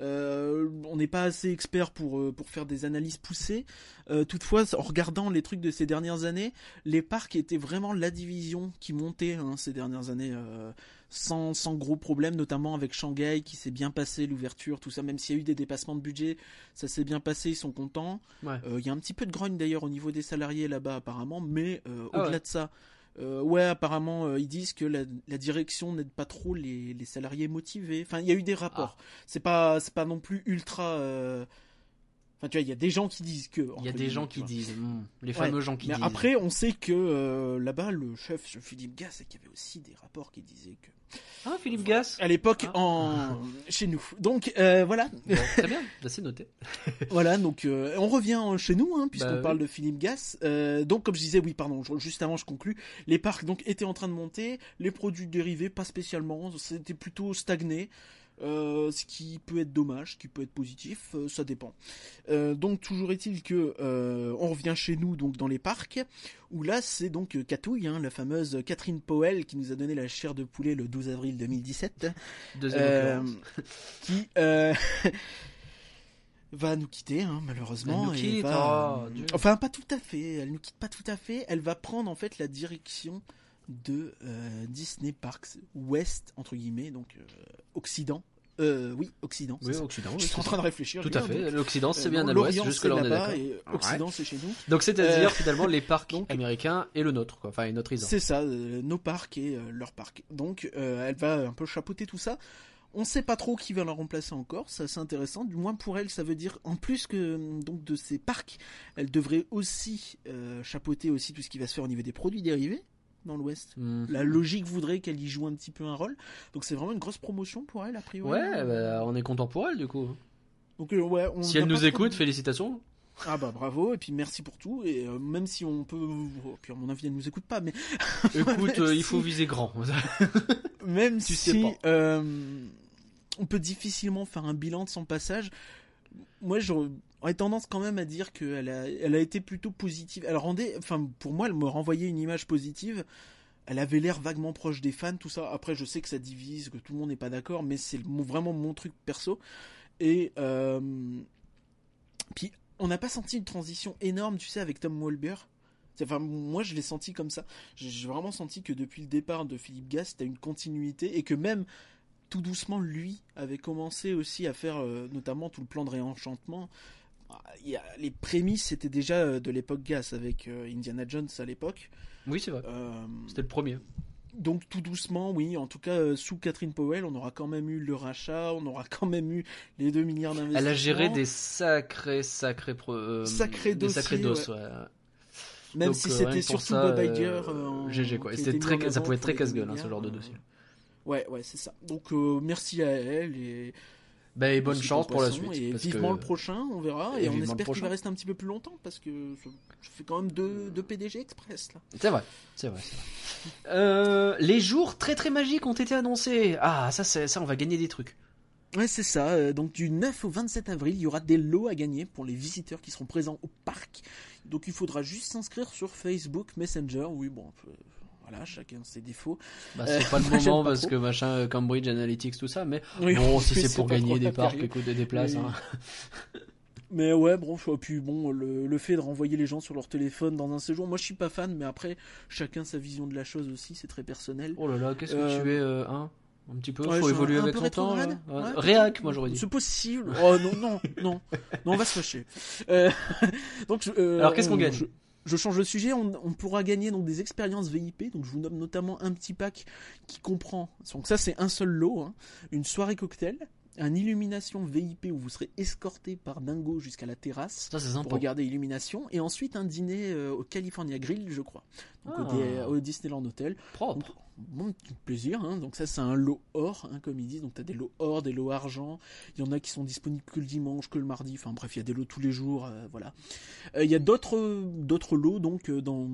Euh, on n'est pas assez expert pour, euh, pour faire des analyses poussées. Euh, toutefois, en regardant les trucs de ces dernières années, les parcs étaient vraiment la division qui montait hein, ces dernières années euh, sans, sans gros problèmes, notamment avec Shanghai qui s'est bien passé, l'ouverture, tout ça, même s'il y a eu des dépassements de budget, ça s'est bien passé, ils sont contents. Ouais. Il y a un petit peu de grogne d'ailleurs au niveau des salariés là-bas apparemment, mais Ah au-delà ouais. de ça, euh, ouais apparemment euh, ils disent que la, la direction n'aide pas trop les, les salariés motivés. Enfin il y a eu des rapports. Ah. C'est pas c'est pas non plus ultra. euh, Enfin tu vois il y a des gens qui disent que. Il y a des gens qui vois. disent, hmm, les Ouais, fameux gens qui Mais disent. après on sait que euh, là-bas le chef Philippe Gass qu'il y avait aussi des rapports qui disaient que Ah, Philippe Gas. à l'époque Ah. en chez nous. Donc euh, voilà. Bon, très bien, Bah, c'est noté. Voilà, donc euh, on revient chez nous, hein, puisqu'on Bah oui. parle de Philippe Gas. Euh, donc, comme je disais, oui, pardon, juste avant, je conclus. Les parcs donc étaient en train de monter, les produits dérivés pas spécialement, c'était plutôt stagné. Euh, ce qui peut être dommage, ce qui peut être positif, euh, ça dépend. Euh, donc toujours est-il que on revient chez nous donc dans les parcs où là c'est donc Catouille, hein, la fameuse Catherine Powell qui nous a donné la chair de poulet le 12 avril 2017, Deuxième qui va nous quitter hein, malheureusement. Elle nous et quitte, va, oh, Dieu. enfin pas tout à fait, elle nous quitte pas tout à fait. Elle va prendre en fait la direction de euh, Disney Parks Ouest entre guillemets donc euh, Occident. Euh, oui Occident. c'est Oui, ça. Occident. Je suis en c'est train de réfléchir. Tout à fait. L'Occident, c'est bien à l'ouest. Jusque là, c'est on est d'accord. Occident, c'est chez nous. Donc, c'est-à-dire finalement les parcs donc- américains et le nôtre, quoi. Enfin, et notre resort. C'est ça, nos parcs et leurs parcs. Donc, elle va un peu chapeauter tout ça. On sait pas trop qui va la remplacer encore, c'est assez intéressant. Du moins pour elle, ça veut dire en plus que donc de ces parcs, elle devrait aussi euh, chapeauter aussi tout ce qui va se faire au niveau des produits dérivés dans l'Ouest. Mhm. La logique voudrait qu'elle y joue un petit peu un rôle. Donc c'est vraiment une grosse promotion pour elle a priori. Ouais, bah, on est content pour elle du coup. Donc euh, ouais, on Si elle nous écoute, félicitations. Ah bah bravo et puis merci pour tout et euh, même si on peut, oh, puis à mon avis elle nous écoute pas, mais Écoute, euh, il faut viser grand. même Tu si sais pas. euh, on peut difficilement faire un bilan de son passage, moi j'aurais tendance quand même à dire qu'elle a, été plutôt positive. Elle rendait, enfin pour moi, elle me renvoyait une image positive. Elle avait l'air vaguement proche des fans, tout ça. Après, je sais que ça divise, que tout le monde n'est pas d'accord, mais c'est vraiment mon truc perso. Et euh, puis, on n'a pas senti une transition énorme, tu sais, avec Tom Wahlberg. Enfin, moi, je l'ai senti comme ça. J'ai j'ai vraiment senti que depuis le départ de Philippe Gas, c'était une continuité et que même tout doucement, lui avait commencé aussi à faire euh, notamment tout le plan de réenchantement. Il y a- les prémices, c'était déjà euh, de l'époque Gas avec euh, Indiana Jones à l'époque. Oui, c'est vrai. Euh, C'était le premier. donc tout doucement, oui, en tout cas sous Catherine Powell, on aura quand même eu le rachat, on aura quand même eu les 2 milliards d'investissements. Elle a géré des sacrés, sacrés, pro- Sacrés des dossiers, sacrés dos, ouais. ouais. Même Donc, si c'était surtout ça, Bob Iger. en- GG quoi. Était très, ça pouvait être très casse-gueule 2 hein, ce genre de dossier. Ouais, ouais, c'est ça. Donc euh, merci à elle et Bah, et bonne chance pour la suite. Et parce vivement que- le prochain, on verra. Et Et, on espère qu'il va rester un petit peu plus longtemps parce que je, fais quand même deux, deux PDG Express là. C'est vrai, c'est vrai. Euh, les jours très très magiques ont été annoncés. Ah, ça, ça, on va gagner des trucs. Ouais, c'est ça. Euh, Donc du 9 au 27 avril, il y aura des lots à gagner pour les visiteurs qui seront présents au parc. Donc il faudra juste s'inscrire sur Facebook Messenger. Oui, bon, voilà, chacun ses défauts. Bah, Euh, c'est pas le moment pas parce trop. que machin, euh, Cambridge Analytics, tout ça, mais Oui, bon, si c'est pour gagner des parcs, écoute, des places, hein. Mais ouais, bon, je- puis bon, le, le fait de renvoyer les gens sur leur téléphone dans un séjour, moi je suis pas fan, mais après, chacun sa vision de la chose aussi, c'est très personnel. Oh là là, qu'est-ce que Euh, tu es, euh, hein Un petit peu, Ouais, faut évoluer un avec son temps. Ouais. Réac, moi j'aurais dit. C'est possible. Oh non, non, non. Non, on va se fâcher. Euh, donc, je- euh, Alors, qu'est-ce qu'on on- gagne? je, je change de sujet. On, pourra gagner donc des expériences VIP. Donc, je vous nomme notamment un petit pack qui comprend. Donc, ça, c'est un seul lot. hein. une soirée cocktail, un illumination VIP où vous serez escorté par Dingo jusqu'à la terrasse Ça, pour regarder Illumination, et ensuite un dîner euh, au California Grill, je crois. Donc, au, Ah. Au Disneyland Hotel. Propre. Bon petit plaisir, hein. donc ça c'est un lot or, hein, comme ils disent, donc tu as des lots or, des lots argent, il y en a qui sont disponibles que le dimanche, que le mardi, enfin bref, il y a des lots tous les jours, euh, voilà. Euh, Il y a d'autres d'autres lots, donc dans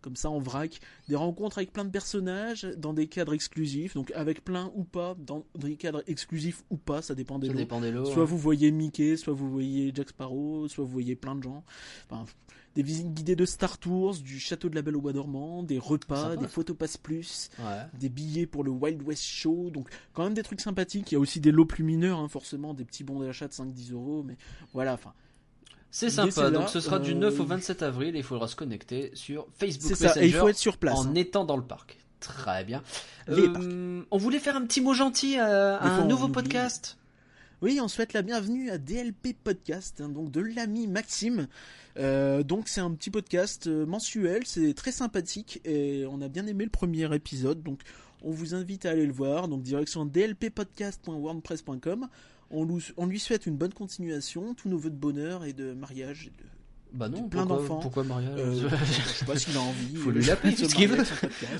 comme ça en vrac, des rencontres avec plein de personnages, dans des cadres exclusifs, donc avec plein ou pas, dans des cadres exclusifs ou pas, ça dépend des Ça lots. dépend des lots. Soit hein. vous voyez Mickey, soit vous voyez Jack Sparrow, soit vous voyez plein de gens. Enfin, des visites guidées de Star Tours, du château de la Belle au Bois dormant, des repas, des ça. photopass plus, Ouais. des billets pour le Wild West Show. Donc, quand même des trucs sympathiques. Il y a aussi des lots plus mineurs, hein, forcément, des petits bons d'achat de 5-10 euros. Mais voilà, enfin, C'est sympa. Donc ce sera du euh, 9 au 27 avril et il faudra se connecter sur Facebook c'est ça. Messenger Et il faut être sur place. en hein. étant dans le parc. Très bien. Euh, on voulait faire un petit mot gentil à, à Des un nouveau podcast. Oui, on souhaite la bienvenue à DLP Podcast, hein, donc de l'ami Maxime. Euh, donc c'est un petit podcast euh, mensuel, c'est très sympathique et on a bien aimé le premier épisode. Donc on vous invite à aller le voir. Donc direction dlppodcast.wordpress.com. On, lui- souhaite une bonne continuation, tous nos vœux de bonheur et de mariage et de Bah non, plein pourquoi, d'enfants. pourquoi Marielle Euh, je sais pas s'il a envie. Faut lui euh, l'appeler, de se qu'est-ce qu'il veut.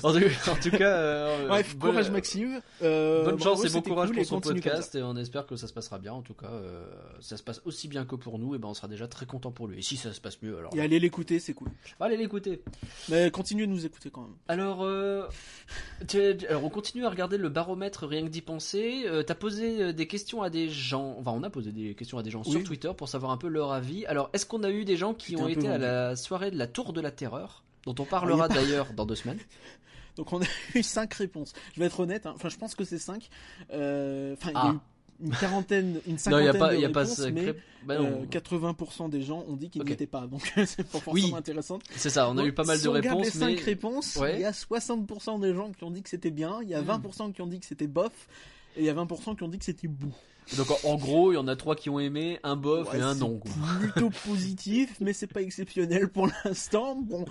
en, tout, cas, euh, Bref, bonne- courage Maxime. Euh, Bonne chance et bon courage cool pour son podcast et on espère que ça se passera bien. En tout cas, euh, ça se passe aussi bien que pour nous et ben on sera déjà très content pour lui. Et si ça se passe mieux, alors. Et allez l'écouter, c'est cool. allez l'écouter. Mais continuez de nous écouter quand même. Alors, euh, alors on continue à regarder le baromètre rien que d'y penser. Euh, T'as posé euh, des questions à des gens. Enfin, on a posé des questions à des gens sur. Twitter pour savoir un peu leur avis. Alors, est-ce qu'on a eu des gens qui ont été à la soirée de la Tour de la Terreur, dont on parlera pas- d'ailleurs dans deux semaines Donc on a eu 5 réponses. Je vais être honnête, hein. enfin je pense que c'est 5. Euh, Enfin, il y a Ah. eu une quarantaine, une Non, cinquantaine y a pas, de y a réponses, mais cré- bah non. euh, 80% des gens ont dit qu'ils Ok. n'y étaient pas. Donc c'est pas forcément Oui. intéressant. C'est ça. On a Donc, eu pas mal si de on réponses, les 5 mais réponses, Ouais. il y a 60% des gens qui ont dit que c'était bien, il y a Hmm. 20% qui ont dit que c'était bof, et il y a 20% qui ont dit que c'était bou. Donc en, gros, il y en a trois qui ont aimé, un bof Ouais, et un non. quoi. Plutôt positif, mais c'est pas exceptionnel pour l'instant. Bon, euh,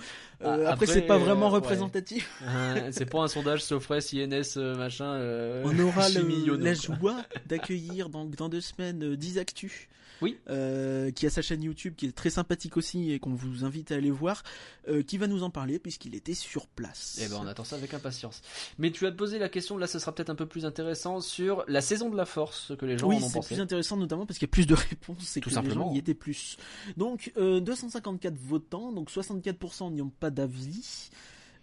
Ah, après, après, c'est pas vraiment euh, représentatif. Euh, c'est pas un sondage Sofres, INS, euh, machin. euh, On aura le- la joie d'accueillir dans, dans deux semaines euh, 10 Actu. Oui. Euh, qui a sa chaîne YouTube qui est très sympathique aussi et qu'on vous invite à aller voir, euh, qui va nous en parler puisqu'il était sur place. Eh ben, on attend ça avec impatience. Mais tu as posé la question, là, ce sera peut-être un peu plus intéressant sur la saison de la force, ce que les gens oui, en ont c'est pensé. plus intéressant notamment parce qu'il y a plus de réponses et Tout que simplement. les gens y étaient plus. Donc euh, 254 votants, donc 64% n'y ont pas d'avis.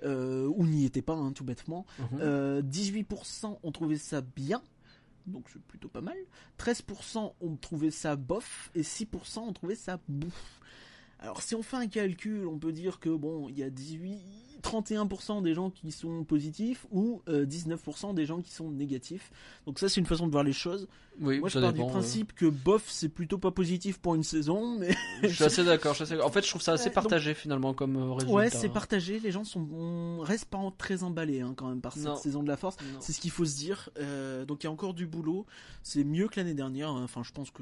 Euh, ou n'y étaient pas, hein, tout bêtement. Mhm. Euh, 18% ont trouvé ça bien, donc c'est plutôt pas mal. 13% ont trouvé ça bof et 6% ont trouvé ça bouf. Alors si on fait un calcul, on peut dire que bon, il y a 18, 31% des gens qui sont positifs ou euh, 19% des gens qui sont négatifs. Donc ça c'est une façon de voir les choses. oui, Moi je pars dépend, du principe que bof c'est plutôt pas positif pour une saison, mais euh, Je suis assez d'accord. En fait, je trouve ça assez donc- partagé finalement comme euh, résultat. ouais c'est partagé. Les gens sont on reste pas très emballés hein, quand même par cette Non. saison de la force. C'est ce qu'il faut se dire. Euh, donc il y a encore du boulot. C'est mieux que l'année dernière. hein. Enfin, je pense que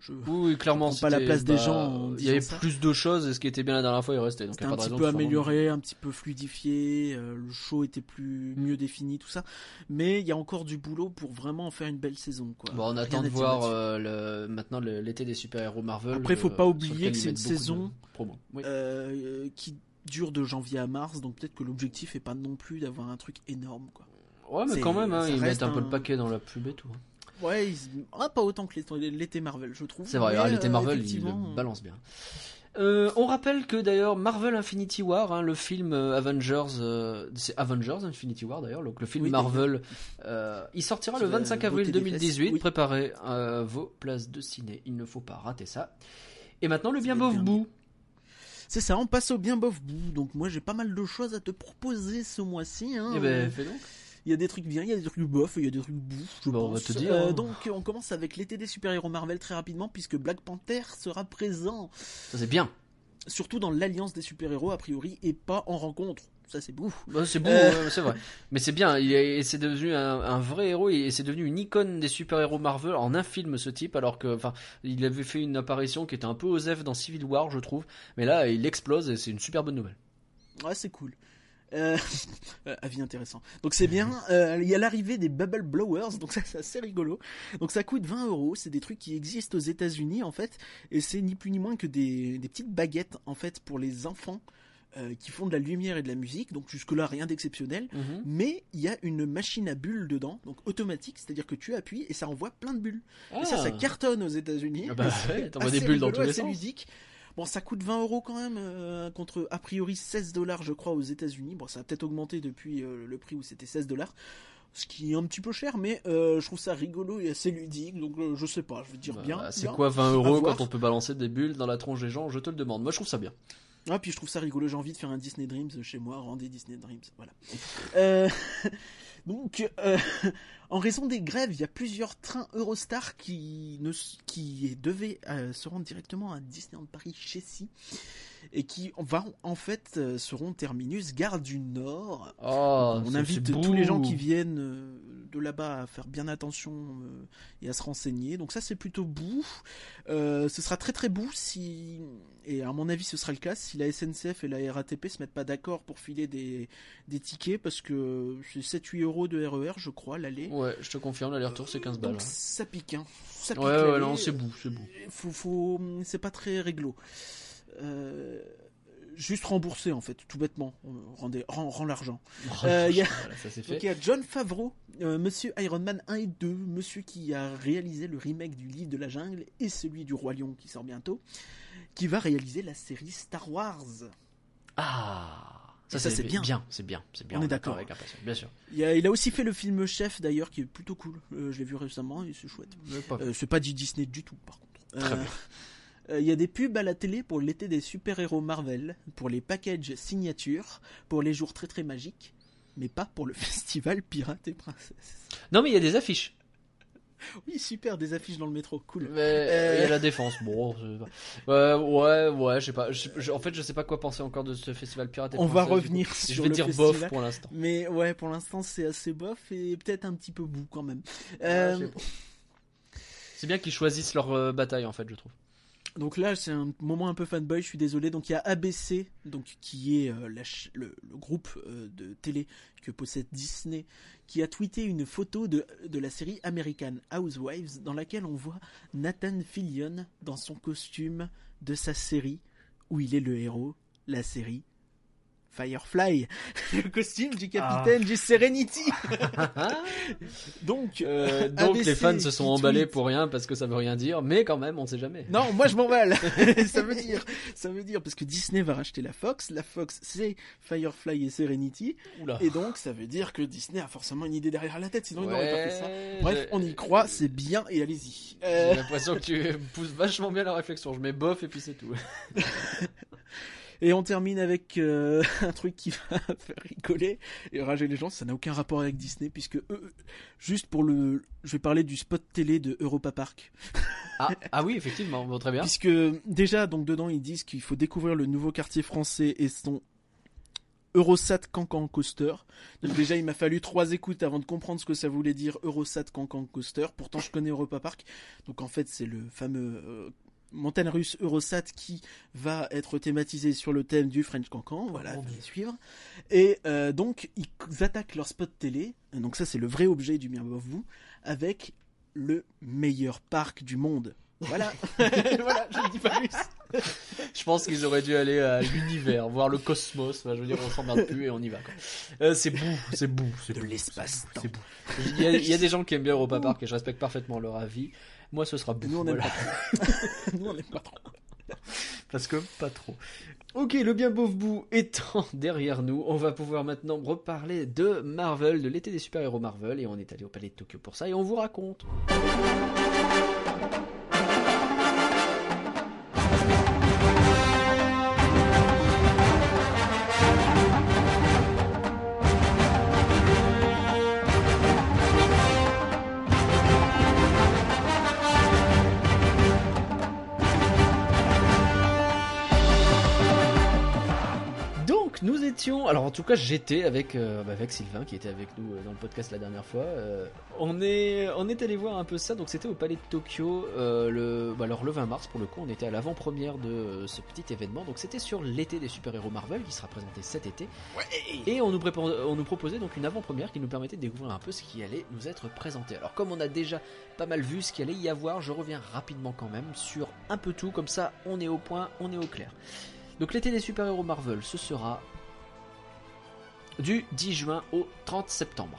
je. Oui, clairement. Je pas la place des gens en Il y avait ça. plus de choses et ce qui était bien la dernière fois, il restait. Donc il y a un pas de petit raison peu amélioré, un petit peu fluidifié. euh, le show était plus mieux défini, tout ça. Mais il y a encore du boulot pour vraiment en faire une belle saison. Quoi. Bon, on Rien attend de voir euh, le, maintenant l'été des super-héros Marvel. Après, faut euh, pas oublier que ils c'est une saison. Oui. Euh, qui dure de janvier à mars. Donc peut-être que l'objectif est pas non plus d'avoir un truc énorme. Quoi. Ouais, mais quand même, hein, ils mettent un peu le paquet dans la pub et tout. hein. Ouais, ils- ah, pas autant que l'été- Marvel, je trouve. C'est vrai, ah, l'été euh, Marvel, il effectivement, le balance bien. Euh, on rappelle que d'ailleurs Marvel Infinity War, hein, le film euh, Avengers, euh, c'est Avengers Infinity War d'ailleurs, donc le film Oui, Marvel, euh, il sortira le va 25 avril botter des 2018. fesses, oui. Préparez vos places de ciné, il ne faut pas rater ça. Et maintenant le bien bien. bout. C'est ça, on passe au bien bof bout. Donc moi j'ai pas mal de choses à te proposer ce mois-ci. Hein. Eh ben fais donc. Il y a des trucs bien, il y a des trucs bof, il y a des trucs bouf, je Bah, on va pense. te dire, Euh, hein. donc on commence avec l'été des super-héros Marvel très rapidement puisque Black Panther sera présent, Ça c'est bien. surtout dans l'alliance des super-héros a priori et pas en rencontre. Ça c'est bouf. Bah, c'est beau, Euh. ouais, c'est vrai. Mais c'est bien, il est, c'est devenu un, un vrai héros et c'est devenu une icône des super-héros Marvel en un film ce type, alors que, enfin, il avait fait une apparition qui était un peu osef dans Civil War, je trouve. Mais là, il explose et c'est une super bonne nouvelle. Ouais, c'est cool. Euh, avis intéressant. Donc c'est bien. Euh, Il y a l'arrivée des Bubble Blowers, donc ça c'est assez rigolo. Donc ça coûte 20 euros. C'est des trucs qui existent aux États-Unis en fait, et c'est ni plus ni moins que des, des petites baguettes en fait pour les enfants euh, qui font de la lumière et de la musique. Donc jusque là rien d'exceptionnel. Mais il y a une machine à bulles dedans, donc automatique, c'est-à-dire que tu appuies et ça envoie plein de bulles. Et ça, ça cartonne aux États-unis. Ah bah ouais, t'envoies des bulles dans rigolo, tous les sens. ludique. Bon, ça coûte 20 euros quand même, euh, contre a priori 16 dollars, je crois, aux États-Unis. Bon, ça a peut-être augmenté depuis euh, le prix où c'était 16 dollars. Ce qui est un petit peu cher, mais euh, je trouve ça rigolo et assez ludique. Donc, je sais pas, je veux dire Bah, bien. c'est quoi 20 euros quand on peut balancer des bulles dans la tronche des gens? Je te le demande. Moi, je trouve ça bien. Ah, puis je trouve ça rigolo. J'ai envie de faire un Disney Dreams chez moi. Rendez Disney Dreams. Voilà. Euh, donc, euh, en raison des grèves, il y a plusieurs trains Eurostar qui, ne, qui devaient euh, se rendre directement à Disneyland Paris Chessy et qui va, en fait euh, seront terminus Gare du Nord. Oh, On invite tous les gens beau. qui viennent euh, de là-bas à faire bien attention euh, et à se renseigner. Donc ça c'est plutôt bout. Euh, ce sera très très bout si, et à mon avis ce sera le cas, si la SNCF et la RATP se mettent pas d'accord pour filer des, des tickets parce que c'est 7-8 euros de RER je crois l'aller. Ouais, je te confirme, l'aller-retour c'est 15 balles. Donc ça pique hein. Ça pique Ouais, ouais, non, c'est beau, c'est beau. Faut, faut, c'est pas très réglo. Euh, juste rembourser en fait, tout bêtement, rendez, rend, rend l'argent. Euh, il y a- Voilà, y John Favreau, euh, Monsieur Iron Man 1 et 2, monsieur qui a réalisé le remake du livre de la jungle et celui du Roi Lion qui sort bientôt, qui va réaliser la série Star Wars. Ah, ça, c'est bien. bien, c'est bien, c'est bien. On est d'accord. Bien sûr. Il a, il a aussi fait le film Chef d'ailleurs qui est plutôt cool. Euh, je l'ai vu récemment et c'est chouette. C'est pas du Disney du tout par contre. Très Euh, euh, Il y a des pubs à la télé pour l'été des super-héros Marvel, pour les packages signatures, pour les jours très très magiques, mais pas pour le festival Pirates et Princesses. Non, mais il y a des affiches. Oui, super, des affiches dans le métro, cool. Mais euh, il y a la défense. Bon, pas- ouais, ouais, ouais, je sais pas. je- je- en fait, je sais pas quoi penser encore de ce festival pirate. et On va revenir sur Je vais le dire festival. bof pour l'instant. Mais ouais, pour l'instant, c'est assez bof et peut-être un petit peu bout quand même. Euh, pas. C'est bien qu'ils choisissent leur euh, bataille en fait, je trouve. Donc là, c'est un moment un peu fanboy, je suis désolé. Donc il y a ABC, donc qui est euh, le groupe euh, de télé que possède Disney, qui a tweeté une photo de, de la série American Housewives dans laquelle on voit Nathan Fillion dans son costume de sa série où il est le héros, la série Firefly, le costume du capitaine du Serenity. donc, Euh, donc ABC les fans se sont emballés tweet. pour rien parce que ça veut rien dire, mais quand même, on sait jamais. Non, moi je m'emballe. ça veut dire, ça veut dire parce que Disney va racheter la Fox. La Fox, c'est Firefly et Serenity, Oula. et donc ça veut dire que Disney a forcément une idée derrière la tête, sinon il n'aurait pas fait ça. Ouais, Bref, j'ai- on y croit, c'est bien et allez-y. J'ai Euh, l'impression que tu pousses vachement bien la réflexion. Je mets bof et puis c'est tout. Et on termine avec euh, un truc qui va faire rigoler et rager les gens. Ça n'a aucun rapport avec Disney puisque eux, juste pour le, je vais parler du spot télé de Europa Park. Ah, ah oui, effectivement, bon, très bien. Puisque déjà, donc dedans, ils disent qu'il faut découvrir le nouveau quartier français et son Eurosat Cancan Coaster. Donc déjà, il m'a fallu trois écoutes avant de comprendre ce que ça voulait dire Eurosat Cancan Coaster. Pourtant, je connais Europa Park. Donc en fait, c'est le fameux euh, montagne russe Eurosat qui va être thématisé sur le thème du French Cancan. Voilà, Oh, fallait suivre. Et euh, donc, ils attaquent leur spot télé. Donc ça, c'est le vrai objet du Vous avec le meilleur parc du monde. Voilà, voilà, je ne dis pas plus. Je pense qu'ils auraient dû aller à l'univers, voir le cosmos. Enfin, je veux dire, on s'emmerde plus et on y va. Euh, c'est bout, c'est bout, c'est De l'espace-temps. c'est. Il y, a, il y a des gens qui aiment bien Europa Park et je respecte parfaitement leur avis. Moi, ce sera bout. Nous, on n'aime voilà. pas trop. Nous, on n'aime pas trop. Parce que pas trop. Ok, le bien beau bout étant derrière nous, on va pouvoir maintenant reparler de Marvel, de l'été des super-héros Marvel, et on est allé au Palais de Tokyo pour ça, et on vous raconte. Étions, alors en tout cas j'étais avec euh, bah, avec Sylvain qui était avec nous euh, dans le podcast la dernière fois. Euh, on est on est allé voir un peu ça, donc c'était au Palais de Tokyo euh, le bah, alors le 20 mars pour le coup, on était à l'avant-première de ce petit événement. Donc c'était sur l'été des super-héros Marvel qui sera présenté cet été. Et on nous, on nous proposait donc une avant-première qui nous permettait de découvrir un peu ce qui allait nous être présenté. Alors comme on a déjà pas mal vu ce qu'il allait y avoir, je reviens rapidement quand même sur un peu tout, comme ça on est au point, on est au clair. Donc l'été des super-héros Marvel, ce sera du 10 juin au 30 septembre.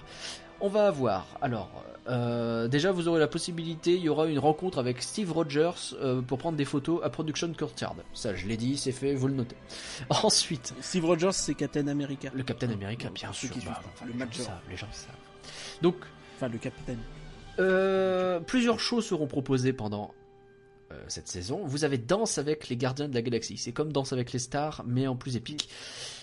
On va avoir, alors, euh, déjà vous aurez la possibilité, il y aura une rencontre avec Steve Rogers euh, pour prendre des photos à Production Courtyard. Ça, je l'ai dit, c'est fait, vous le notez. Ensuite, Steve Rogers, c'est Captain America. le Captain America, bien sûr. qui bah, enfin, le les, gens savent, les gens savent. Donc, Enfin, le capitaine. euh, plusieurs choses seront proposées pendant cette saison. Vous avez Danse avec les Gardiens de la Galaxie. C'est comme Danse avec les stars, mais en plus épique.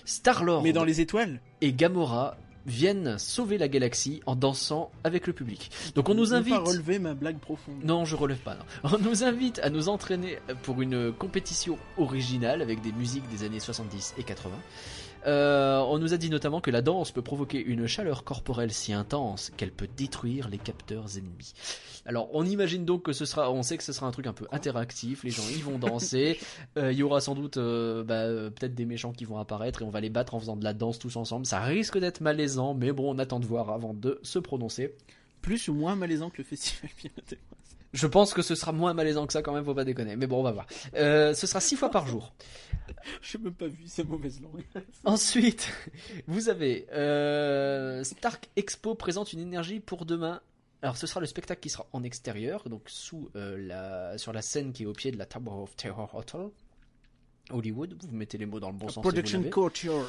Star-Lord Mais dans les étoiles et Gamora viennent sauver la galaxie en dansant avec le public. Donc on nous Je invite... pas relever ma blague profonde. Non, je relève pas. non. On nous invite à nous entraîner pour une compétition originale avec des musiques des années 70 et 80. Euh, on nous a dit notamment que la danse peut provoquer une chaleur corporelle si intense qu'elle peut détruire les capteurs ennemis. Alors, on imagine donc que ce sera, on sait que ce sera un truc un peu interactif. Les gens y vont danser. Euh, Il y aura sans doute, euh, bah, peut-être des méchants qui vont apparaître et on va les battre en faisant de la danse tous ensemble. Ça risque d'être malaisant, mais bon, on attend de voir avant de se prononcer. Plus ou moins malaisant que le festival. Je pense que ce sera moins malaisant que ça quand même, faut pas déconner. Mais bon, on va voir. Euh, ce sera six fois par jour. J'ai même pas vu ces mauvaises langues. Ensuite, vous avez euh, Stark Expo présente une énergie pour demain. Alors, ce sera le spectacle qui sera en extérieur, donc sous euh, la sur la scène qui est au pied de la Tower of Terror Hotel, Hollywood. Vous mettez les mots dans le bon sens. si vous Production l'avez. Courtyard.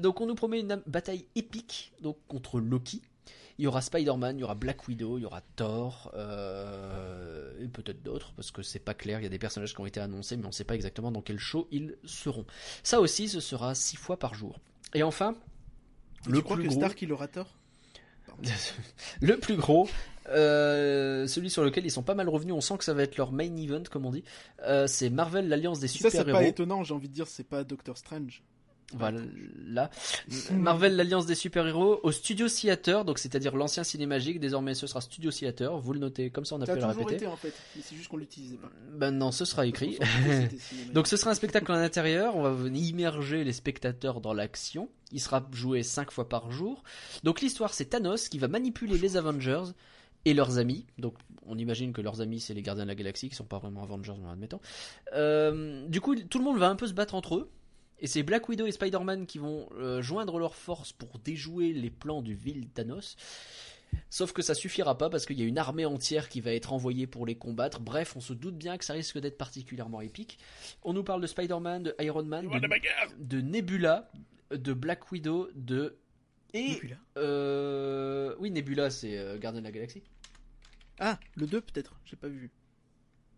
Donc on nous promet une bataille épique donc contre Loki. Il y aura Spider-Man, il y aura Black Widow, il y aura Thor, euh, et peut-être d'autres, parce que c'est pas clair. Il y a des personnages qui ont été annoncés, mais on sait pas exactement dans quel show ils seront. Ça aussi, ce sera six fois par jour. Et enfin, Tu le crois plus que gros, Stark il aura tort? Le plus gros, euh, celui sur lequel ils sont pas mal revenus. On sent que ça va être leur main event, comme on dit. Euh, c'est Marvel, l'alliance des Ça c'est pas super-héros. étonnant, j'ai envie de dire c'est pas Doctor Strange. Voilà, là. Marvel, l'alliance des super-héros, au Studio Theater, donc c'est-à-dire l'ancien cinémagique, désormais ce sera Studio Theater, vous le notez, comme ça on a Ça a pu le toujours répéter. été en fait, mais c'est juste qu'on l'utilisait pas. Ben non, ce sera écrit. Donc ce sera un spectacle en intérieur, on va immerger les spectateurs dans l'action, il sera joué 5 fois par jour. Donc l'histoire c'est Thanos qui va manipuler les Avengers et leurs amis, donc on imagine que leurs amis c'est les gardiens de la galaxie qui sont pas vraiment Avengers, mais admettons. Euh, du coup tout le monde va un peu se battre entre eux. Et c'est Black Widow et Spider-Man qui vont euh, joindre leurs forces pour déjouer les plans du vil Thanos. Sauf que ça suffira pas parce qu'il y a une armée entière qui va être envoyée pour les combattre. Bref, on se doute bien que ça risque d'être particulièrement épique. On nous parle de Spider-Man, de Iron Man, de, de Nebula, de Black Widow, de... Et... Nebula. euh, Oui, Nebula, c'est euh, Gardien de la Galaxie. Ah, le 2 peut-être, j'ai pas vu.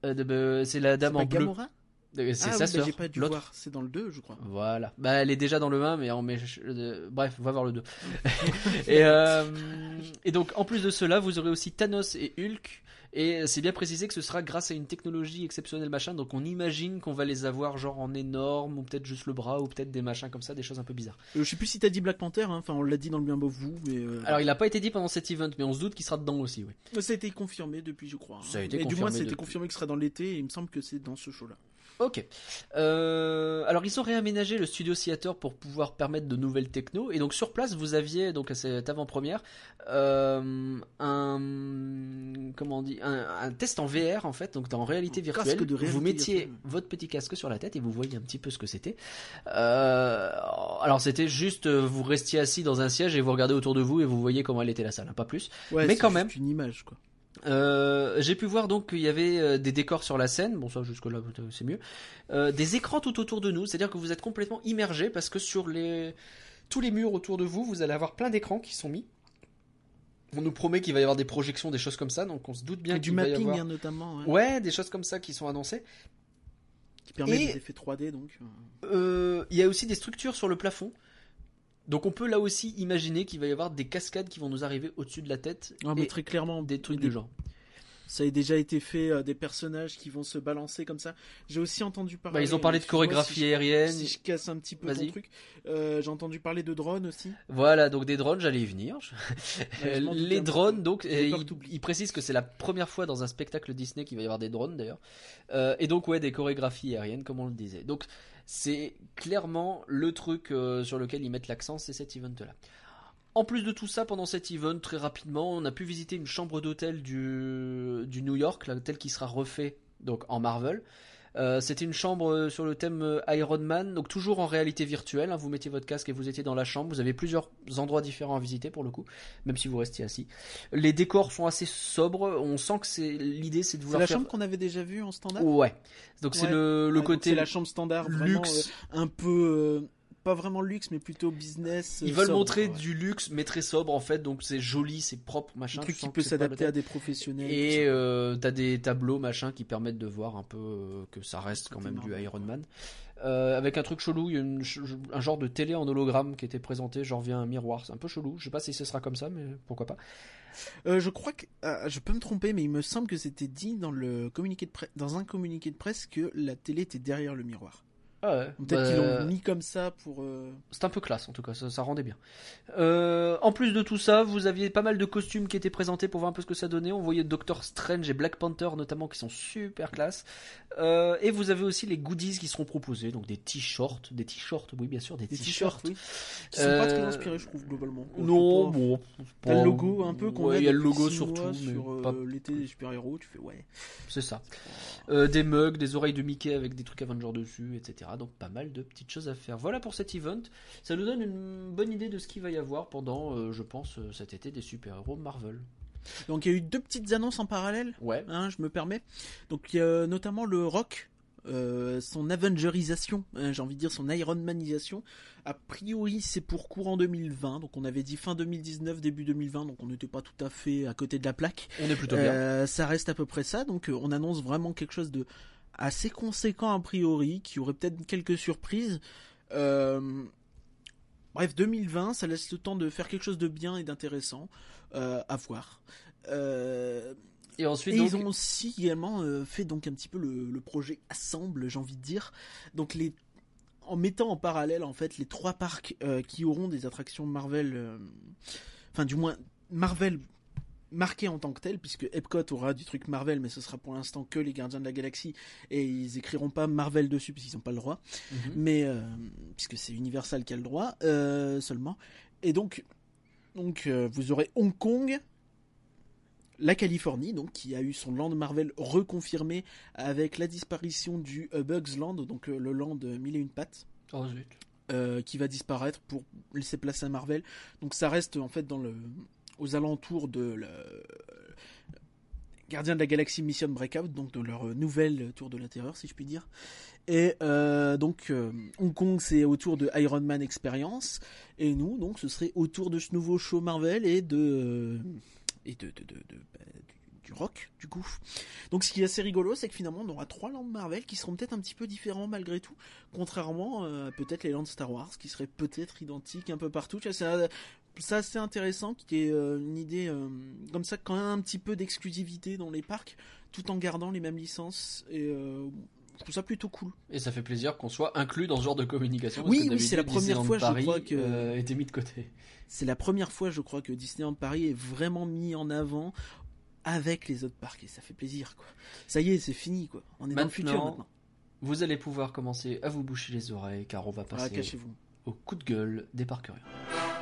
Euh, euh, c'est la dame en bleu. Gamora? C'est ah, sa oui, bah, sœur. pas dû voir, c'est dans le 2 je crois. Voilà. Bah, elle est déjà dans le 1, mais en méch- euh, bref, va voir le 2. et, euh, et donc, en plus de cela, vous aurez aussi Thanos et Hulk. Et c'est bien précisé que ce sera grâce à une technologie exceptionnelle, machin. Donc, on imagine qu'on va les avoir genre en énorme, ou peut-être juste le bras, ou peut-être des machins comme ça, des choses un peu bizarres. Euh, je sais plus si t'as dit Black Panther, hein, enfin on l'a dit dans le bien beau vous, mais euh, Alors, il n'a pas été dit pendant cet event, mais on se doute qu'il sera dedans aussi, oui. ça a été confirmé depuis je crois. hein. Ça a été mais du confirmé moins c'était confirmé ce sera dans l'été et il me semble que c'est dans ce show-là. Ok. Euh, alors ils ont réaménagé le studio Theater pour pouvoir permettre de nouvelles techno et donc sur place vous aviez donc à cette avant-première euh, un comment on dit un, un test en VR en fait donc en réalité Un virtuelle casque de réalité vous mettiez virtuelle. votre petit casque sur la tête et vous voyez un petit peu ce que c'était. Euh, alors c'était juste vous restiez assis dans un siège et vous regardez autour de vous et vous voyez comment elle était la salle, hein, pas plus. Ouais, Mais quand même. une image quoi. Euh, j'ai pu voir donc qu'il y avait euh, des décors sur la scène, bon ça jusque là c'est mieux, Euh, des écrans tout autour de nous, c'est-à-dire que vous êtes complètement immergé parce que sur les tous les murs autour de vous, vous allez avoir plein d'écrans qui sont mis. On nous promet qu'il va y avoir des projections, des choses comme ça, donc on se doute bien Et du qu'il va y mapping avoir... hein, notamment, hein, Ouais, des choses comme ça qui sont annoncées. qui permet Et- des effets 3D donc. euh, Euh, Il y a aussi des structures sur le plafond. Donc on peut là aussi imaginer qu'il va y avoir des cascades qui vont nous arriver au-dessus de la tête ah, mais et très clairement des trucs du genre. Ça a déjà été fait, euh, des personnages qui vont se balancer comme ça. J'ai aussi entendu parler. Bah, ils ont parlé de chorégraphie si je- aérienne. Si je casse un petit peu ton truc, euh, j'ai entendu parler de drones aussi. Voilà, donc des drones, j'allais y venir. Ouais, les drones, donc, peur il, que t'oublies. il précise que c'est la première fois dans un spectacle Disney qu'il va y avoir des drones d'ailleurs. Euh, et donc, ouais, des chorégraphies aériennes, comme on le disait. Donc, c'est clairement le truc euh, sur lequel ils mettent l'accent, c'est cet event-là. En plus de tout ça, pendant cet event, très rapidement, on a pu visiter une chambre d'hôtel du, du New York, l'hôtel qui sera refait donc en Marvel. Euh, C'était une chambre euh, sur le thème euh, Iron Man, donc toujours en réalité virtuelle. hein. vous mettiez votre casque et vous étiez dans la chambre. Vous avez plusieurs endroits différents à visiter pour le coup, même si vous restiez assis. Les décors sont assez sobres. On sent que c'est l'idée, c'est de C'est vouloir la faire. chambre qu'on avait déjà vue en standard? Ouais. Donc c'est le, le Ouais, donc côté C'est la chambre standard, vraiment luxe. euh, un peu euh, pas vraiment luxe, mais plutôt business. euh, Ils veulent sobre, montrer ouais. du luxe, mais très sobre en fait. Donc c'est joli, c'est propre, machin. un truc qui peut s'adapter à des professionnels. Et euh, t'as des tableaux machin qui permettent de voir un peu euh, que ça reste quand même du Iron. Man. Avec un truc chelou, il y a une un genre de télé en hologramme qui était présenté, genre via un miroir. C'est un peu chelou. Je sais pas si ce sera comme ça, mais pourquoi pas. Je crois que je peux me tromper, mais il me semble que c'était dit dans le communiqué de presse, dans un communiqué de presse que la télé était derrière le miroir. Ah ouais. Peut-être qu'ils Bah, l'ont mis comme ça pour. euh, C'est un peu classe en tout cas, ça, ça rendait bien. Euh, en plus de tout ça, vous aviez pas mal de costumes qui étaient présentés pour voir un peu ce que ça donnait. On voyait Doctor Strange et Black Panther notamment qui sont super classe. Euh, et vous avez aussi les goodies qui seront proposés, donc des t-shirts, des t-shirts, oui bien sûr, des, Des t-shirts. oui. Qui sont pas très Euh, inspirés, je trouve, globalement. Non, bon. T'as le logo un peu qu'on Ouais, a il y a le logo surtout, mais sur pas- l'été des super-héros, tu fais ouais. C'est ça. Des mugs, des oreilles de Mickey avec des trucs Avengers dessus, etc. Donc pas mal de petites choses à faire. Voilà pour cet event. Ça nous donne une bonne idée de ce qu'il va y avoir pendant, euh, je pense, euh, cet été des super-héros Marvel. Donc il y a eu deux petites annonces en parallèle, Ouais. hein, je me permets. Donc il y a notamment le Rock, euh, son Avengerisation, hein, j'ai envie de dire son Ironmanisation. A priori c'est pour courant 2020, donc on avait dit fin 2019, début 2020, donc on n'était pas tout à fait à côté de la plaque. On est plutôt bien. Euh, ça reste à peu près ça, donc euh, on annonce vraiment quelque chose de assez conséquent a priori, qui aurait peut-être quelques surprises. Euh, Bref, 2020, ça laisse le temps de faire quelque chose de bien et d'intéressant euh, à voir. Euh, Et ensuite, et donc, ils ont aussi également fait donc un petit peu le, le projet Assemble, j'ai envie de dire. Donc les en mettant en parallèle en fait les trois parcs qui auront des attractions Marvel, enfin du moins Marvel marquées en tant que telles, puisque Epcot aura du truc Marvel, mais ce sera pour l'instant que les Gardiens de la Galaxie, et ils écriront pas Marvel dessus puisqu'ils n'ont pas le droit Mhm. mais euh, puisque c'est Universal qui a le droit euh, seulement. Et donc, donc euh, vous aurez Hong Kong, la Californie, donc qui a eu son land Marvel reconfirmé avec la disparition du Bugs Land, donc le land mille et une pattes. Oh zut. euh, qui va disparaître pour laisser place à Marvel. Donc ça reste en fait dans le aux alentours de le Gardien de la Galaxie Mission Breakout, donc de leur nouvelle tour de la terreur, si je puis dire. Et euh, donc euh, Hong Kong, c'est autour de Iron Man Experience, et nous, donc, ce serait autour de ce nouveau show Marvel et de euh, et de, de, bah, du, rock, du coup. Donc, ce qui est assez rigolo, c'est que finalement, on aura trois landes Marvel qui seront peut-être un petit peu différents malgré tout, contrairement peut-être les landes Star Wars, qui seraient peut-être identiques un peu partout. Tu vois, c'est c'est assez intéressant, qui est euh, une idée euh, comme ça, quand même un petit peu d'exclusivité dans les parcs, tout en gardant les mêmes licences. Et euh, je trouve ça plutôt cool. Et ça fait plaisir qu'on soit inclus dans ce genre de communication. Oui, que oui, c'est la première Disneyland fois, je Paris, crois, que- euh, était mis de côté. C'est la première fois, je crois, que Disneyland Paris est vraiment mis en avant avec les autres parcs et ça fait plaisir quoi. Ça y est, c'est fini quoi. On est dans le futur Maintenant. Vous allez pouvoir commencer à vous boucher les oreilles car on va Ah, passer au coup de gueule des parkeriens.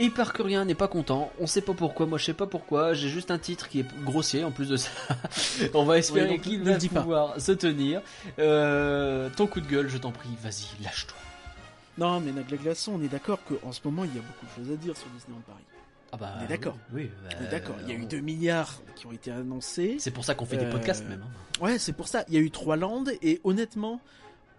Et Parkerien n'est pas content, on sait pas pourquoi, moi je sais pas pourquoi, j'ai juste un titre qui est grossier en plus de ça. on va espérer donc, qu'il ne va dis pas. pouvoir se tenir. Euh, ton coup de gueule, je t'en prie, vas-y, lâche-toi. Non, mais Nagla Glaçon, on est d'accord qu'en ce moment, il y a beaucoup de choses à dire sur Disneyland Paris. Ah bah, On est d'accord. Oui, oui, On est bah, d'accord, il y a eu on- 2 milliards qui ont été annoncés. C'est pour ça qu'on fait des Euh, podcasts même. hein. Ouais, c'est pour ça. Il y a eu trois landes et honnêtement,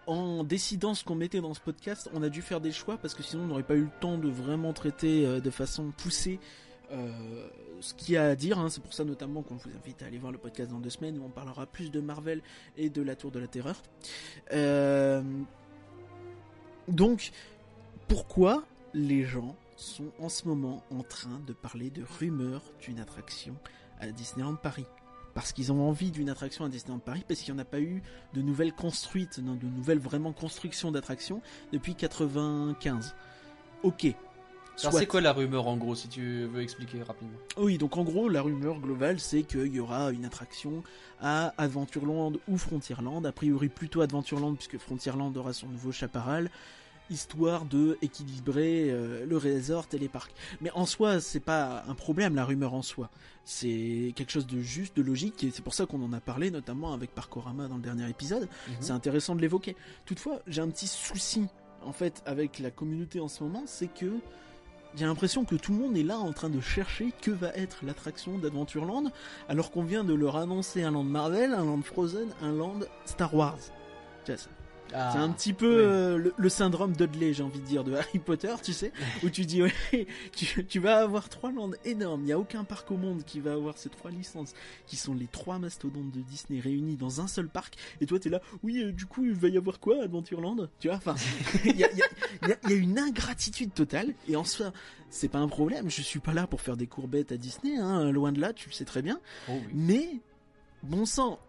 en décidant ce qu'on mettait dans ce podcast, on a dû faire des choix parce que sinon on n'aurait pas eu le temps de vraiment traiter euh, de façon poussée euh, ce qu'il y a à dire. hein. C'est pour ça notamment qu'on vous invite à aller voir le podcast dans deux semaines où on parlera plus de Marvel et de la Tour de la Terreur. Euh, Donc, pourquoi les gens sont en ce moment en train de parler de rumeurs d'une attraction à Disneyland Paris? Parce qu'ils ont envie d'une attraction à Disneyland Paris, parce qu'il n'y en a pas eu de nouvelles construites, non, de nouvelles vraiment constructions d'attractions depuis 95. Ok. Alors c'est quoi la rumeur en gros si tu veux expliquer rapidement? Oui, donc en gros, la rumeur globale, c'est qu'il y aura une attraction à Adventureland ou Frontierland. A priori, plutôt Adventureland, puisque Frontierland aura son nouveau chaparral, histoire de équilibrer euh, le resort et les parcs. Mais en soi, c'est pas un problème, la rumeur en soi. C'est quelque chose de juste, de logique, et c'est pour ça qu'on en a parlé, notamment avec Parkorama dans le dernier épisode. C'est intéressant de l'évoquer. Toutefois, j'ai un petit souci en fait avec la communauté en ce moment, c'est que j'ai l'impression que tout le monde est là en train de chercher que va être l'attraction d'Adventureland, alors qu'on vient de leur annoncer un land Marvel, un land Frozen, un land Star Wars. Tu ça- c'est un petit peu euh, le, le, syndrome Dudley, j'ai envie de dire, de Harry Potter, tu sais, où tu dis, ouais, tu, tu, vas avoir trois landes énormes, il n'y a aucun parc au monde qui va avoir ces trois licences, qui sont les trois mastodontes de Disney réunis dans un seul parc, et toi t'es là, oui, euh, du coup, il va y avoir quoi, Adventureland? Tu vois, enfin, il y a, y, a, y a, une ingratitude totale, et en soi, c'est pas un problème, je suis pas là pour faire des courbettes à Disney, hein, loin de là, tu le sais très bien, oh oui. mais, bon sang,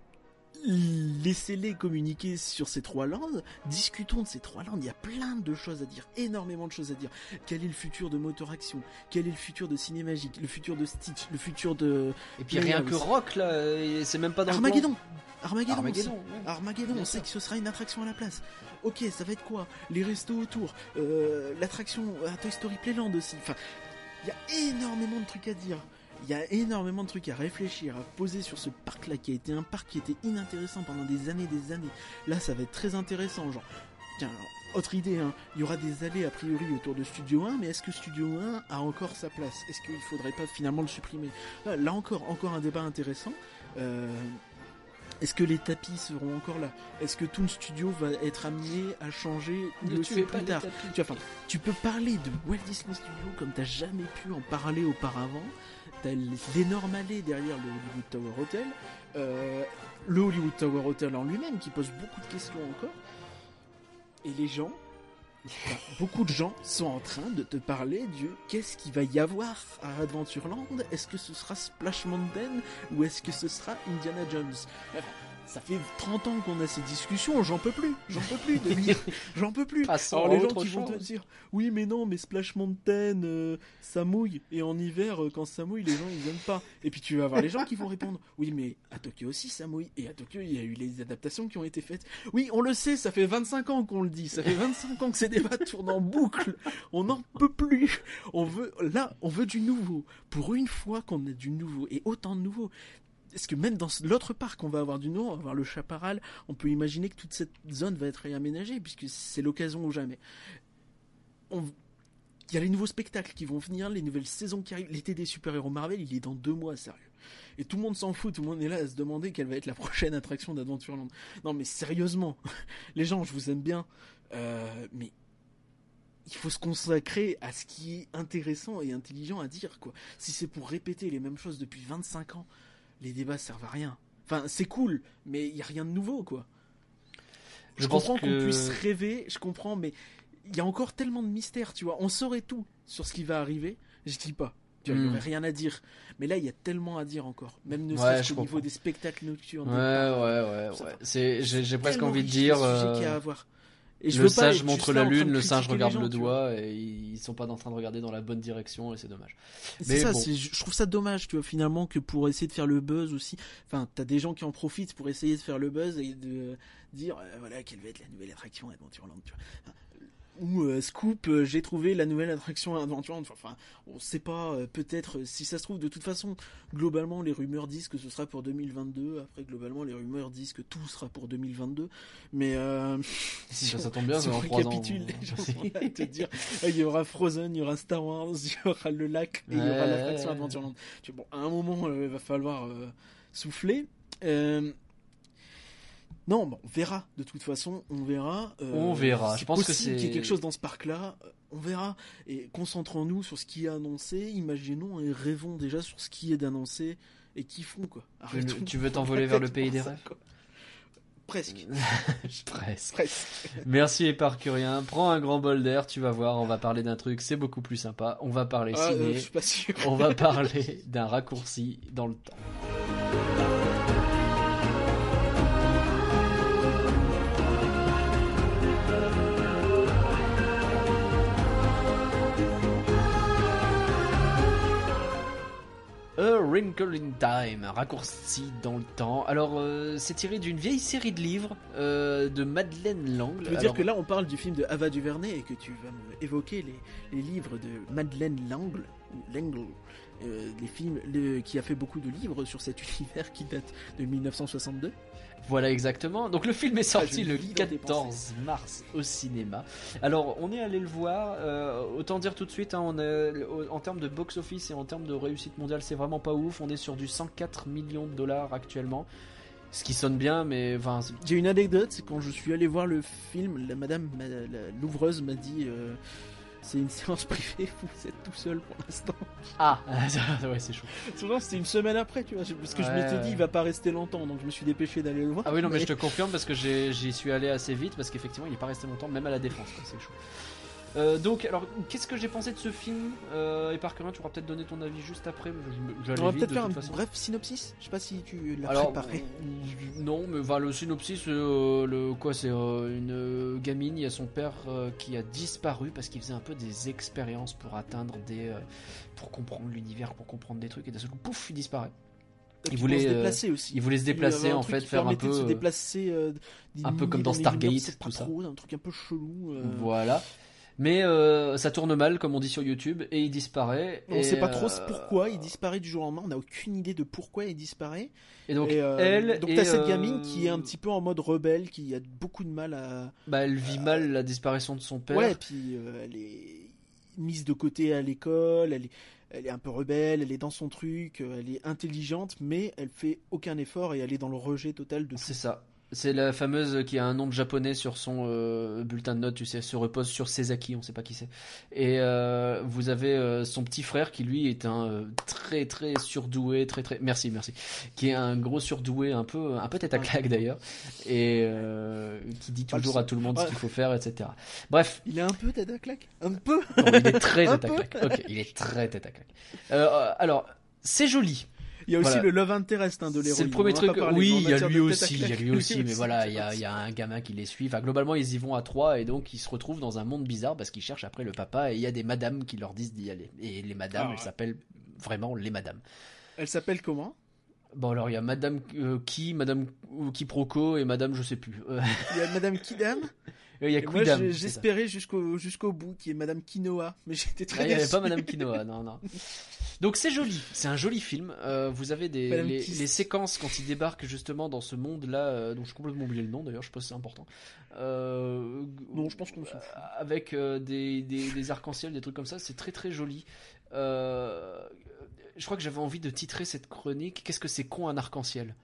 laissez-les communiquer sur ces trois landes, discutons de ces trois landes, il y a plein de choses à dire, énormément de choses à dire. Quel est le futur de Motor Action? Quel est le futur de Cinémagique Le futur de Stitch? Le futur de... Et puis rien que Rock là, c'est même pas dans Armageddon. Armageddon, Armageddon, on, Armageddon, on sait que ce sera une attraction à la place. Ok, ça va être quoi? Les restos autour, euh, l'attraction à Toy Story Playland aussi. Enfin, il y a énormément de trucs à dire il y a énormément de trucs à réfléchir, à poser sur ce parc-là, qui a été un parc qui était inintéressant pendant des années, des années. Là, ça va être très intéressant, genre. Tiens, autre idée, hein. il y aura des allées a priori autour de Studio 1, mais est-ce que Studio 1 a encore sa place? Est-ce qu'il faudrait pas finalement le supprimer? Là, là, encore, encore un débat intéressant. Euh, est-ce que les tapis seront encore là? Est-ce que Toon Studio va être amené à changer ne le tuez plus tard? les tapis. tu, vois, enfin, tu peux parler de Walt Disney Studio comme t'as jamais pu en parler auparavant. T'as l'énorme allée derrière le Hollywood Tower Hotel, euh, le Hollywood Tower Hotel en lui-même qui pose beaucoup de questions encore. Et les gens, enfin, beaucoup de gens sont en train de te parler du qu'est-ce qu'il va y avoir à Adventureland Est-ce que ce sera Splash Mountain ou est-ce que ce sera Indiana Jones? Enfin, ça fait 30 ans qu'on a ces discussions, j'en peux plus, j'en peux plus j'en peux plus. Passons Alors les gens qui vont te dire, oui mais non, mais Splash Mountain, euh, ça mouille, et en hiver, euh, quand ça mouille, les gens ils aiment pas. Et puis tu vas avoir les gens qui vont répondre, oui mais à Tokyo aussi ça mouille, et à Tokyo il y a eu les adaptations qui ont été faites. Oui, on le sait, ça fait 25 ans qu'on le dit, ça fait 25 ans que ces débats tournent en boucle, on n'en peut plus. On veut, là, on veut du nouveau. Pour une fois qu'on a du nouveau, et autant de nouveau. Est-ce que même dans l'autre parc, on va avoir du nouveau, on va avoir le chaparral, on peut imaginer que toute cette zone va être réaménagée, puisque c'est l'occasion ou jamais. On- Il y a les nouveaux spectacles qui vont venir, les nouvelles saisons qui arrivent. L'été des super-héros Marvel, il est dans deux mois, sérieux. Et tout le monde s'en fout, tout le monde est là à se demander quelle va être la prochaine attraction d'Adventureland. Non mais sérieusement, les gens, je vous aime bien, euh, mais il faut se consacrer à ce qui est intéressant et intelligent à dire, quoi. Si c'est pour répéter les mêmes choses depuis 25 ans, les débats servent à rien. Enfin, c'est cool, mais il y a rien de nouveau, quoi. Je, comprends qu'on puisse rêver, je comprends, mais il y a encore tellement de mystères, tu vois. On saurait tout sur ce qui va arriver. Je dis pas. Il n'y Hmm. aurait rien à dire. Mais là, il y a tellement à dire encore. Même ne serait-ce qu'au niveau des spectacles nocturnes. Ouais, ouais, ouais, ouais. j'ai, presque envie de dire. euh, qu'il y a à voir. Et je le veux pas sage être montre la lune, le singe regarde gens, le doigt et ils sont pas en train de regarder dans la bonne direction et c'est dommage. C'est Mais ça, bon. je trouve ça dommage, tu vois, finalement, que pour essayer de faire le buzz aussi, enfin, t'as des gens qui en profitent pour essayer de faire le buzz et de dire, euh, voilà, quelle va être la nouvelle attraction à Adventureland, tu vois. Enfin, Ou euh, Scoop, euh, j'ai trouvé la nouvelle attraction à Adventureland. Enfin, on sait pas, euh, peut-être, si ça se trouve, de toute façon, globalement, les rumeurs disent que ce sera pour 2022. Après, globalement, les rumeurs disent que tout sera pour 2022. Mais, euh, Ça, ça tombe bien, si on dans 3 ans. récapitule, les gens sont là à te dire il y aura Frozen, il y aura Star Wars, il y aura le lac et il y aura l'attraction Adventureland. Bon, à un moment, il va falloir souffler. Euh, Non, bon, on verra. De toute façon, on verra. Euh, On verra. Je pense que possible qu'il y ait c'est- quelque chose dans ce parc-là. euh, On verra. Et concentrons-nous sur ce qui est annoncé. Imaginons et rêvons déjà sur ce qui est d'annoncé et kiffons quoi. Tu veux- Arrêtons tu veux de t'envoler vers le pays des rêves. Presque. Presque. Merci Éparcurien. Prends un grand bol d'air, tu vas voir, on va parler d'un truc, c'est beaucoup plus sympa. On va parler Ah, euh, ciné. je suis pas sûr. On va parler d'un raccourci dans le temps. A Wrinkle in Time, raccourci dans le temps. Alors, euh, c'est tiré d'une vieille série de livres euh, de Madeleine Lang. Je veux dire que là, on parle du film de Ava DuVernay et que tu vas me évoquer les, les livres de Madeleine Langle, ou Langle, euh, les films, le- qui a fait beaucoup de livres sur cet univers qui date de 1962. Voilà exactement. Donc le film est sorti Ah, le lis dans tes 14 mars au cinéma. Alors on est allé le voir. euh, autant dire tout de suite, hein, on a- en termes de box-office et en termes de réussite mondiale, c'est vraiment pas ouf. On est sur du 104 millions de dollars actuellement. ce qui sonne bien, mais enfin, J'ai une anecdote, c'est quand je suis allé voir le film, la madame, la- l'ouvreuse m'a dit euh, c'est une séance privée, vous êtes tout seul pour l'instant. ah, ouais, c'est chaud. Souvent c'était une semaine après, tu vois, parce que je m'étais ouais. dit il va pas rester longtemps, donc je me suis dépêché d'aller le voir. Ah oui, non, mais je te confirme parce que j'y suis allé assez vite parce qu'effectivement, il est pas resté longtemps, même à la défense, quoi, c'est chaud. Euh, donc, alors, qu'est-ce que j'ai pensé de ce film euh, Et par tu pourras peut-être donner ton avis juste après. je- J'allais On va peut-être faire un façon. bref synopsis. Je sais pas si tu l'as préparé. euh, non, mais enfin, le synopsis, euh, le quoi, c'est une gamine, il y a son père qui a disparu parce qu'il faisait un peu des expériences pour atteindre des, pour comprendre l'univers, pour comprendre des trucs, et d'un seul coup, pouf, il disparaît. Il voulait, se déplacer aussi. Il voulait se déplacer un en fait, faire un peu, de se déplacer euh, un peu comme dans Stargate, tout ça. trop, un truc un peu chelou. euh. Voilà. Mais euh, ça tourne mal, comme on dit sur YouTube, et il disparaît. On et, sait pas trop euh, pourquoi il disparaît du jour au lendemain. On n'a aucune idée de pourquoi il disparaît. Et donc, Et, euh, elle. donc t'as cette gamine qui est un petit peu en mode rebelle, qui a beaucoup de mal à. Bah, elle vit mal la disparition de son père. Ouais, puis elle est mise de côté à l'école. Elle est, elle est un peu rebelle. Elle est dans son truc. Elle est intelligente, mais elle fait aucun effort et elle est dans le rejet total de tout. C'est ça. C'est la fameuse qui a un nom de japonais sur son euh, bulletin de notes, tu sais, se repose sur Sezaki, on sait pas qui c'est. Et euh, vous avez euh, son petit frère qui lui est un euh, très très surdoué, très très merci merci, qui est un gros surdoué, un peu un peu tête à claque d'ailleurs, et euh, qui dit toujours à tout le monde ce qu'il faut faire, etc. Bref, Il est un peu tête à claque? Un peu? non, il est très tête à claque. Ok, il est très tête à claque. Euh, alors, c'est joli. Il y a aussi Voilà. le love interest hein, de l'héroïne. C'est le premier truc. oui, il y a lui aussi, il y a lui aussi, mais voilà, il y a, y un gamin qui les suit. Enfin, globalement, ils y vont à trois et donc ils se retrouvent dans un monde bizarre parce qu'ils cherchent après le papa et il y a des madames qui leur disent d'y aller. Et les madames, Ah elles ouais. s'appellent vraiment les madames. Elle s'appelle comment? Bon, alors il y a madame euh, qui, madame quiproquo et madame je sais plus. Il y a Madame Kidam. il y a Et moi, j'espérais jusqu'au jusqu'au bout qui est Madame Quinoa, mais j'étais Ah, très Il n'y avait pas Madame Quinoa, non, non. Donc c'est joli, c'est un joli film. Euh, vous avez des les, séquences quand il débarque justement dans ce monde-là, euh, dont j'ai complètement oublié le nom d'ailleurs, je pense que c'est important. Euh, Non, je pense qu'on s'en fout. Avec euh, des, des, des arcs-en-ciel, des trucs comme ça, c'est très très joli. Euh, je crois que j'avais envie de titrer cette chronique Qu'est-ce que c'est con un arc-en-ciel?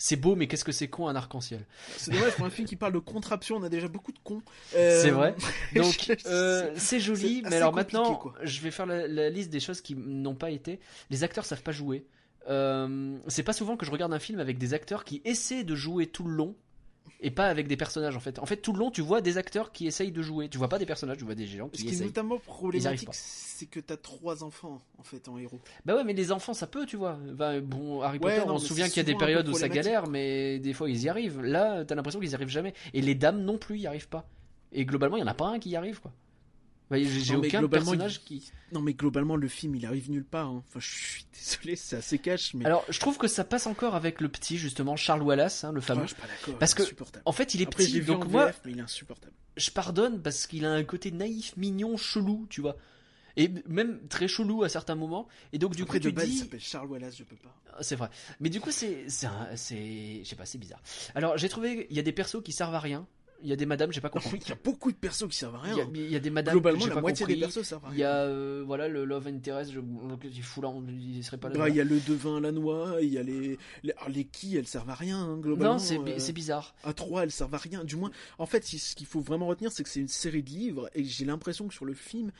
C'est beau, mais qu'est-ce que c'est con un arc-en-ciel C'est dommage pour un film qui parle de contraption, on a déjà beaucoup de cons. Euh, C'est vrai. Donc euh, c'est joli, mais alors maintenant, quoi. je vais faire la, la liste des choses qui n'ont pas été. Les acteurs savent pas jouer. Euh, c'est pas souvent que je regarde un film avec des acteurs qui essaient de jouer tout le long et pas avec des personnages en fait. En fait, tout le long, tu vois des acteurs qui essayent de jouer. Tu vois pas des personnages, tu vois des gens Ce qui qui est notamment problématique, c'est que t'as trois enfants en fait en héros. Bah ouais, mais les enfants, ça peut, tu vois. Bon, Harry Ouais, Potter, non, on se souvient qu'il y a des périodes où ça galère, mais des fois ils y arrivent. Là, t'as l'impression qu'ils y arrivent jamais. Et les dames non plus y arrivent pas. Et globalement, il y en a pas un qui y arrive, quoi. Bah, J'ai aucun globalement, personnage il- qui. Non mais globalement le film il arrive nulle part. hein. Enfin je suis désolé, c'est assez cash mais. Alors, je trouve que ça passe encore avec le petit, justement, Charles Wallace, hein, le Ah, fameux. je suis pas d'accord. Parce il que-. En fait, il est Après petit, donc moi, VF, mais il est insupportable. je pardonne parce qu'il a un côté naïf, mignon, chelou, tu vois. Et même très chelou à certains moments. Et donc, du Après coup, de tu base il dis. s'appelle Charles Wallace, je peux pas. Ah, C'est vrai. Mais du coup, c'est, c'est, un- c'est, je sais pas, c'est bizarre. Alors, j'ai trouvé, il y a des persos qui servent à rien. Il y a des madames, j'ai pas compris. Il y a beaucoup de persos qui servent à Il rien. y a, il y a des madames, Globalement la pas moitié compris. des persos servent à Il y rien. a, euh, voilà, le love interest, je, il fout là, il serait pas là. Bah, il y a le devin à la noix, il y a les les, alors, les qui elles servent à rien hein, globalement. non, c'est, euh, c'est bizarre. à 3 elles servent à rien. Du moins, en fait, ce qu'il faut vraiment retenir, c'est que c'est une série de livres et j'ai l'impression que sur le film,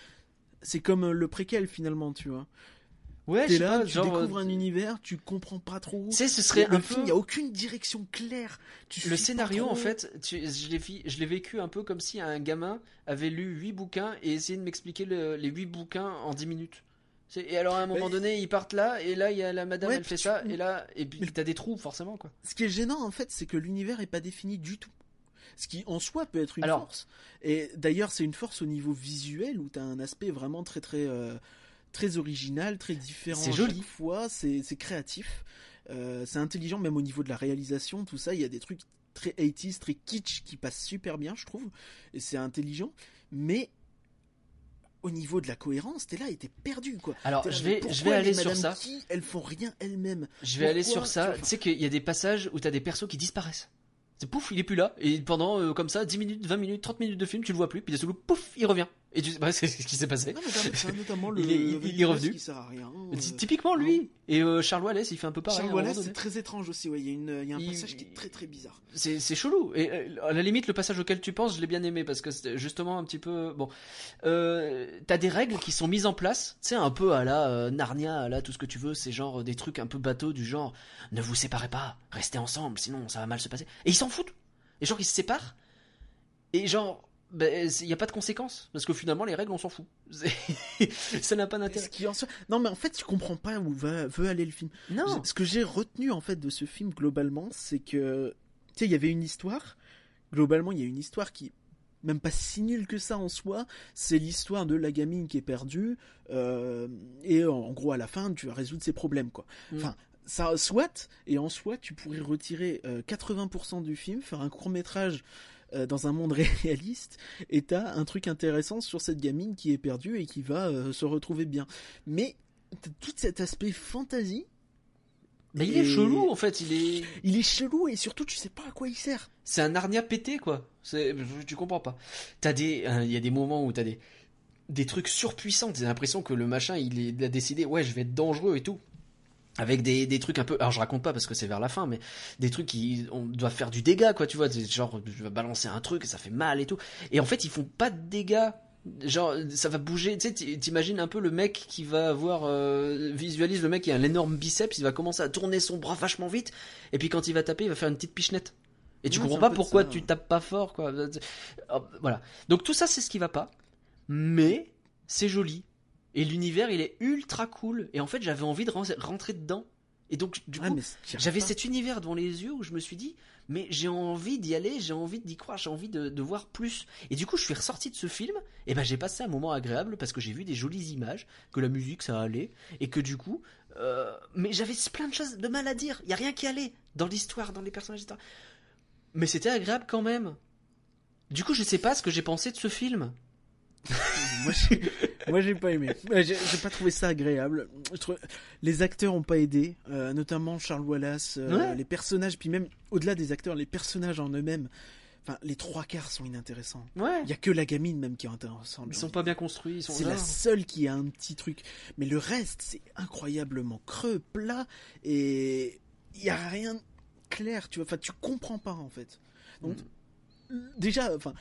c'est comme euh, le préquel finalement, tu vois. Ouais, je sais là, pas, tu genre, découvres euh, un univers, tu comprends pas trop. Tu sais, ce serait le un film, il peu. n'y a aucune direction claire. Tu Le scénario, en fait, tu- je l'ai vécu un peu comme si un gamin avait lu 8 bouquins et essayé de m'expliquer le- les 8 bouquins en 10 minutes. Et alors à un moment donné, ils partent là, et là il y a la madame, Ouais, elle fait ça, et là, et puis t'as des trous forcément quoi. Ce qui est gênant, en fait, c'est que l'univers est pas défini du tout. Ce qui, en soi, peut être une Alors- force. Et d'ailleurs, c'est une force au niveau visuel où tu as un aspect vraiment très, très, euh, très original, très différent. C'est à joli. chaque fois, c'est c'est créatif. Euh, c'est intelligent, même au niveau de la réalisation, tout ça. Il y a des trucs très 80s, très kitsch qui passent super bien, je trouve. Et c'est intelligent. Mais au niveau de la cohérence, t'es là et t'es perdu, quoi. Alors je vais, je vais aller sur ça. Qui, elles font rien elles-mêmes. Je vais aller sur ça. Tu Tu sais qu'il y a des passages où t'as des persos qui disparaissent. C'est pouf, il est plus là, et pendant euh, comme ça 10 minutes, 20 minutes, 30 minutes de film, tu le vois plus, puis d'un seul coup, pouf, il revient. Et tu sais bah, c'est ce qui s'est passé. Non, mais notamment- notamment le. Il est- il- le il est revenu. qui sert à rien. Ty- Typiquement lui. Et euh, Charles Wallace, il fait un peu pareil. Charles Wallace, c'est très étrange aussi. Ouais, il y a une, il y a un Il- passage qui est très très bizarre. C'est c'est chelou. Et euh, à la limite, le passage auquel tu penses, je l'ai bien aimé parce que c'était justement un petit peu bon. Euh, T'as des règles qui sont mises en place. Tu sais, un peu à la euh, Narnia, à la tout ce que tu veux. C'est genre euh, des trucs un peu bateaux du genre ne vous séparez pas, restez ensemble, sinon ça va mal se passer. Et ils s'en foutent. Et genre ils se séparent. Et genre. Ben, il n'y a pas de conséquences parce que finalement les règles on s'en fout ça n'a pas d'intérêt en Non, mais en fait, tu comprends pas où va, veut aller le film. non Ce que j'ai retenu en fait de ce film globalement, c'est que tu sais, il y avait une histoire. Globalement, il y a une histoire qui même pas si nulle que ça en soi. C'est l'histoire de la gamine qui est perdue euh, et en, en gros à la fin, tu vas résoudre ses problèmes quoi. Mm. Enfin. Ça soit, et en soi, tu pourrais retirer euh, 80% du film, faire un court métrage euh, dans un monde réaliste, et t'as un truc intéressant sur cette gamine qui est perdue et qui va euh, se retrouver bien. Mais t'as tout cet aspect fantasy mais il est chelou en fait il est il est chelou et surtout tu sais pas à quoi il sert. C'est un Narnia pété, quoi. C'est, tu comprends pas. T'as des, euh, il y a des moments où t'as des, des trucs surpuissants. T'as l'impression que le machin, il, est- il a décidé, ouais, je vais être dangereux et tout. Avec des, des trucs un peu, alors je raconte pas parce que c'est vers la fin, mais des trucs qui, on doit faire du dégât, quoi, tu vois. Genre, je vais balancer un truc, ça fait mal et tout. Et en fait, ils font pas de dégâts. Genre, ça va bouger. Tu sais, t'imagines un peu le mec qui va avoir, euh, visualise le mec qui a un énorme biceps, il va commencer à tourner son bras vachement vite. Et puis quand il va taper, il va faire une petite pichenette. Et tu Ouais, comprends pas pourquoi ça. tu tapes pas fort, quoi. Voilà. Donc tout ça, c'est ce qui va pas. Mais c'est joli. Et l'univers, il est ultra cool. Et en fait, j'avais envie de ren- rentrer dedans. Et donc, du Ah, coup, j'avais cet univers devant les yeux où je me suis dit, mais j'ai envie d'y aller, j'ai envie d'y croire, j'ai envie de, de voir plus. Et du coup, je suis ressorti de ce film, et ben j'ai passé un moment agréable parce que j'ai vu des jolies images, que la musique ça allait, et que du coup, euh, mais j'avais plein de choses de mal à dire. Il y a rien qui allait dans l'histoire, dans les personnages, etc. Mais c'était agréable quand même. Du coup, je sais pas ce que j'ai pensé de ce film. Moi, j'ai- pas aimé. J'ai j'ai pas trouvé ça agréable. Je trouve- Les acteurs ont pas aidé, euh, notamment Charles Wallace, euh, Ouais. les personnages, puis même au-delà des acteurs, les personnages en eux-mêmes. Enfin, les trois quarts sont inintéressants. Ouais. Il y a que la gamine même qui est intéressante. Ils sont pas bien construits, C'est la seule qui a un petit truc. Mais le reste, c'est incroyablement creux, plat, et il y a rien clair. Tu vois, enfin, tu comprends pas en fait. Donc, déjà, enfin,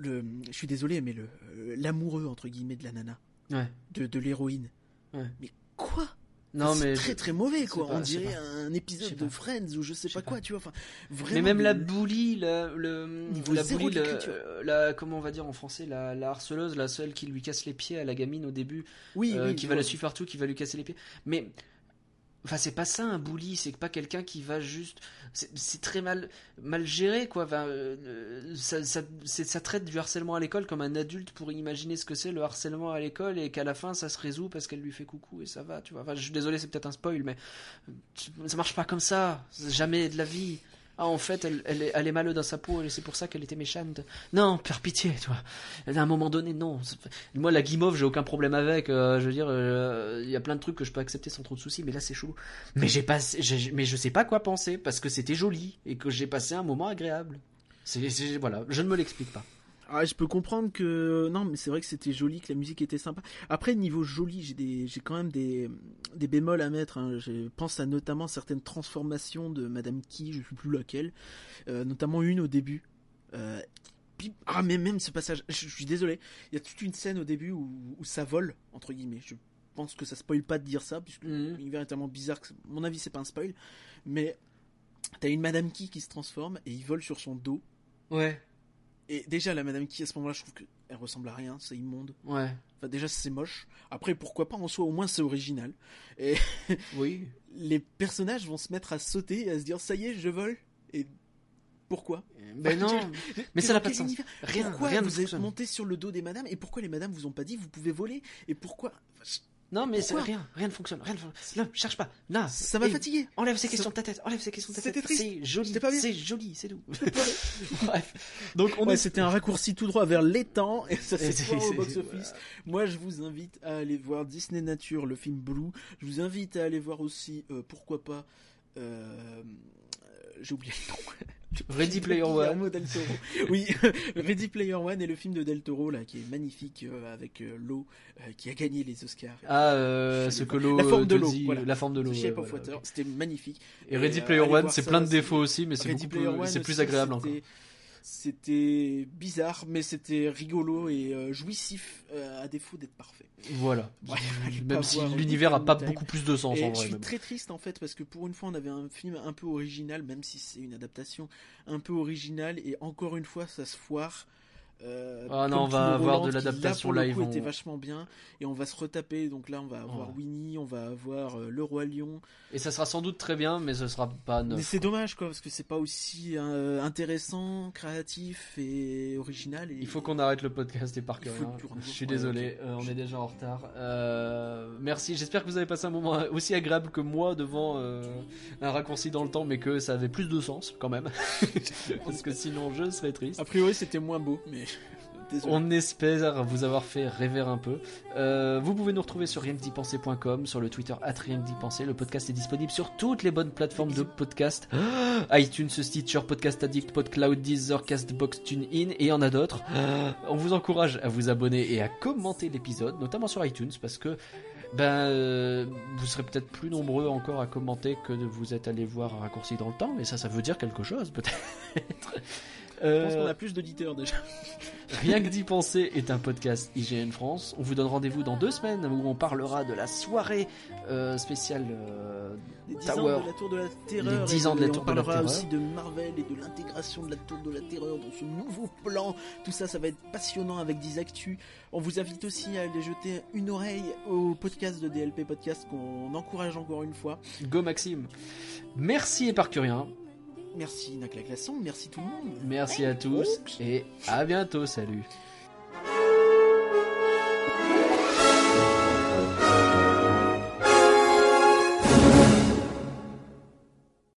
le, le- je suis désolé, mais le euh, l'amoureux entre guillemets de la nana, Ouais. de, de l'héroïne. Ouais. Mais quoi? Non, mais. très très mauvais quoi. pas, On dirait un épisode de. Friends ou je sais Je pas quoi. Tu vois, enfin, vraiment. Mais même le- la bully, la, le, Niveau la zéro bully, la, la- comment on va dire en français, la, la harceleuse, la seule qui lui casse les pieds à la gamine au début, oui, euh, oui, qui va la suivre partout, qui va lui casser les pieds. Mais, enfin, c'est pas ça un bully, c'est pas quelqu'un qui va juste, c'est très mal, mal géré quoi. Enfin, euh, ça, ça, traite du harcèlement à l'école comme un adulte pour imaginer ce que c'est le harcèlement à l'école et qu'à la fin ça se résout parce qu'elle lui fait coucou et ça va, tu vois. Enfin, je suis désolé, c'est peut-être un spoil, mais ça marche pas comme ça, jamais de la vie. Ah, en fait, elle, est, elle est malheureuse dans sa peau et c'est pour ça qu'elle était méchante. Non, par pitié, tu vois. À un moment donné, non. Moi, la guimauve, j'ai aucun problème avec. euh, je veux dire, euh, il y a plein de trucs que je peux accepter sans trop de soucis, mais là, c'est chelou. Mais j'ai pas, mais je sais pas quoi penser parce que c'était joli et que j'ai passé un moment agréable. Voilà, je ne me l'explique pas. Ah, je peux comprendre que non, mais c'est vrai que c'était joli, que la musique était sympa. Après, niveau joli, j'ai des, j'ai quand même des, des bémols à mettre. hein. Je pense à notamment certaines transformations de Madame Key, je sais plus laquelle, euh, notamment une au début. Euh, ah, mais même ce passage, je, suis désolé. Il y a toute une scène au début où, où ça vole entre guillemets. Je pense que ça spoil pas de dire ça, puisque Mhm. l'univers est tellement bizarre que, mon avis, c'est pas un spoil. Mais t'as une Madame Key qui se transforme et il vole sur son dos. Ouais, Et déjà, la Madame Key, à ce moment-là, je trouve qu'elle ressemble à rien, c'est immonde. ouais, Enfin, déjà, c'est moche. Après, pourquoi pas en soi, au moins, c'est original. Et oui. les personnages vont se mettre à sauter et à se dire, ça y est, je vole. Et pourquoi? Ben non, mais ça n'a pas de sens. Rien, Pourquoi rien vous êtes monté sur le dos des madames Et pourquoi les madames vous ont pas dit, vous pouvez voler? Et pourquoi? Enfin, je- Non, mais c'est rien, rien ne fonctionne, rien ne fonctionne. Non, cherche pas. Non, Ça m'a fatigué. Enlève ces questions de ta tête, enlève ces questions de ta C'était tête. triste. C'est joli, C'était c'est joli, c'est tout. Bref. Donc on Ouais, est c'était un raccourci tout droit vers l'étang et ça c'est- au box-office. Moi, je vous invite à aller voir Disney Nature, le film Blue. Je vous invite à aller voir aussi, euh, pourquoi pas, euh, j'ai oublié le nom. Ready Player One. Del Toro. Oui, Ready Player One est le film de Del Toro là qui est magnifique euh, avec euh, l'eau euh, qui a gagné les Oscars. Ah, euh, ce que l'eau La forme de l'eau, voilà. la forme de l'eau. Shape of Water, c'était magnifique. Et Ready Player One, c'est plein de défauts aussi, mais c'est beaucoup plus, c'est plus agréable encore. C'était- bizarre, mais c'était rigolo et euh, jouissif euh, à défaut d'être parfait. Voilà. Ouais, Même si l'univers a pas Time. beaucoup plus de sens Et en je vrai. suis même. très triste en fait parce que pour une fois on avait un film un peu original, même si c'est une adaptation un peu originale et encore une fois ça se foire. Euh, Ah non, on va avoir de l'adaptation pour le live, coup, on- était vachement bien et on va se retaper. Donc là on va avoir Oh. Winnie, on va avoir euh, le roi lion. Et ça sera sans doute très bien, mais ce sera pas Mais neuf. c'est dommage quoi parce que c'est pas aussi euh, intéressant, créatif et original. Et... Il faut qu'on arrête le podcast et par que tu Je suis désolé, on est déjà en retard. Merci, j'espère que vous avez passé un moment aussi agréable que moi devant un raccourci dans le temps, mais que ça avait plus de sens quand même. Parce que sinon je serais triste. A priori c'était moins beau, mais. On espère vous avoir fait rêver un peu. Euh, vous pouvez nous retrouver sur rienquedipenser.com, sur le Twitter at. Le podcast est disponible sur toutes les bonnes plateformes de podcast. Ah, iTunes, Stitcher, Podcast Addict, PodCloud, Deezer, Castbox, TuneIn et il y en a d'autres. Ah, On vous encourage à vous abonner et à commenter l'épisode, notamment sur iTunes, parce que ben, euh, vous serez peut-être plus nombreux encore à commenter que de vous êtes allé voir un raccourci dans le temps, et ça, ça veut dire quelque chose, peut-être. Je pense Euh, qu'on a plus d'auditeurs déjà. Rien que d'y penser est un podcast IGN France. On vous donne rendez-vous dans deux semaines où on parlera de la soirée euh, spéciale euh, Les 10 Tower. ans de la Tour de la Terreur. Les 10 et ans de la Tour on de la parlera Terreur. aussi de Marvel et de l'intégration de la Tour de la Terreur dans ce nouveau plan. Tout ça, ça va être passionnant avec des actus. On vous invite aussi à aller jeter une oreille au podcast de DLP Podcast qu'on encourage encore une fois. Go Maxime. Merci Éparcurien. Merci Nacla Classon, merci tout le monde. Merci à tous et à bientôt. Salut.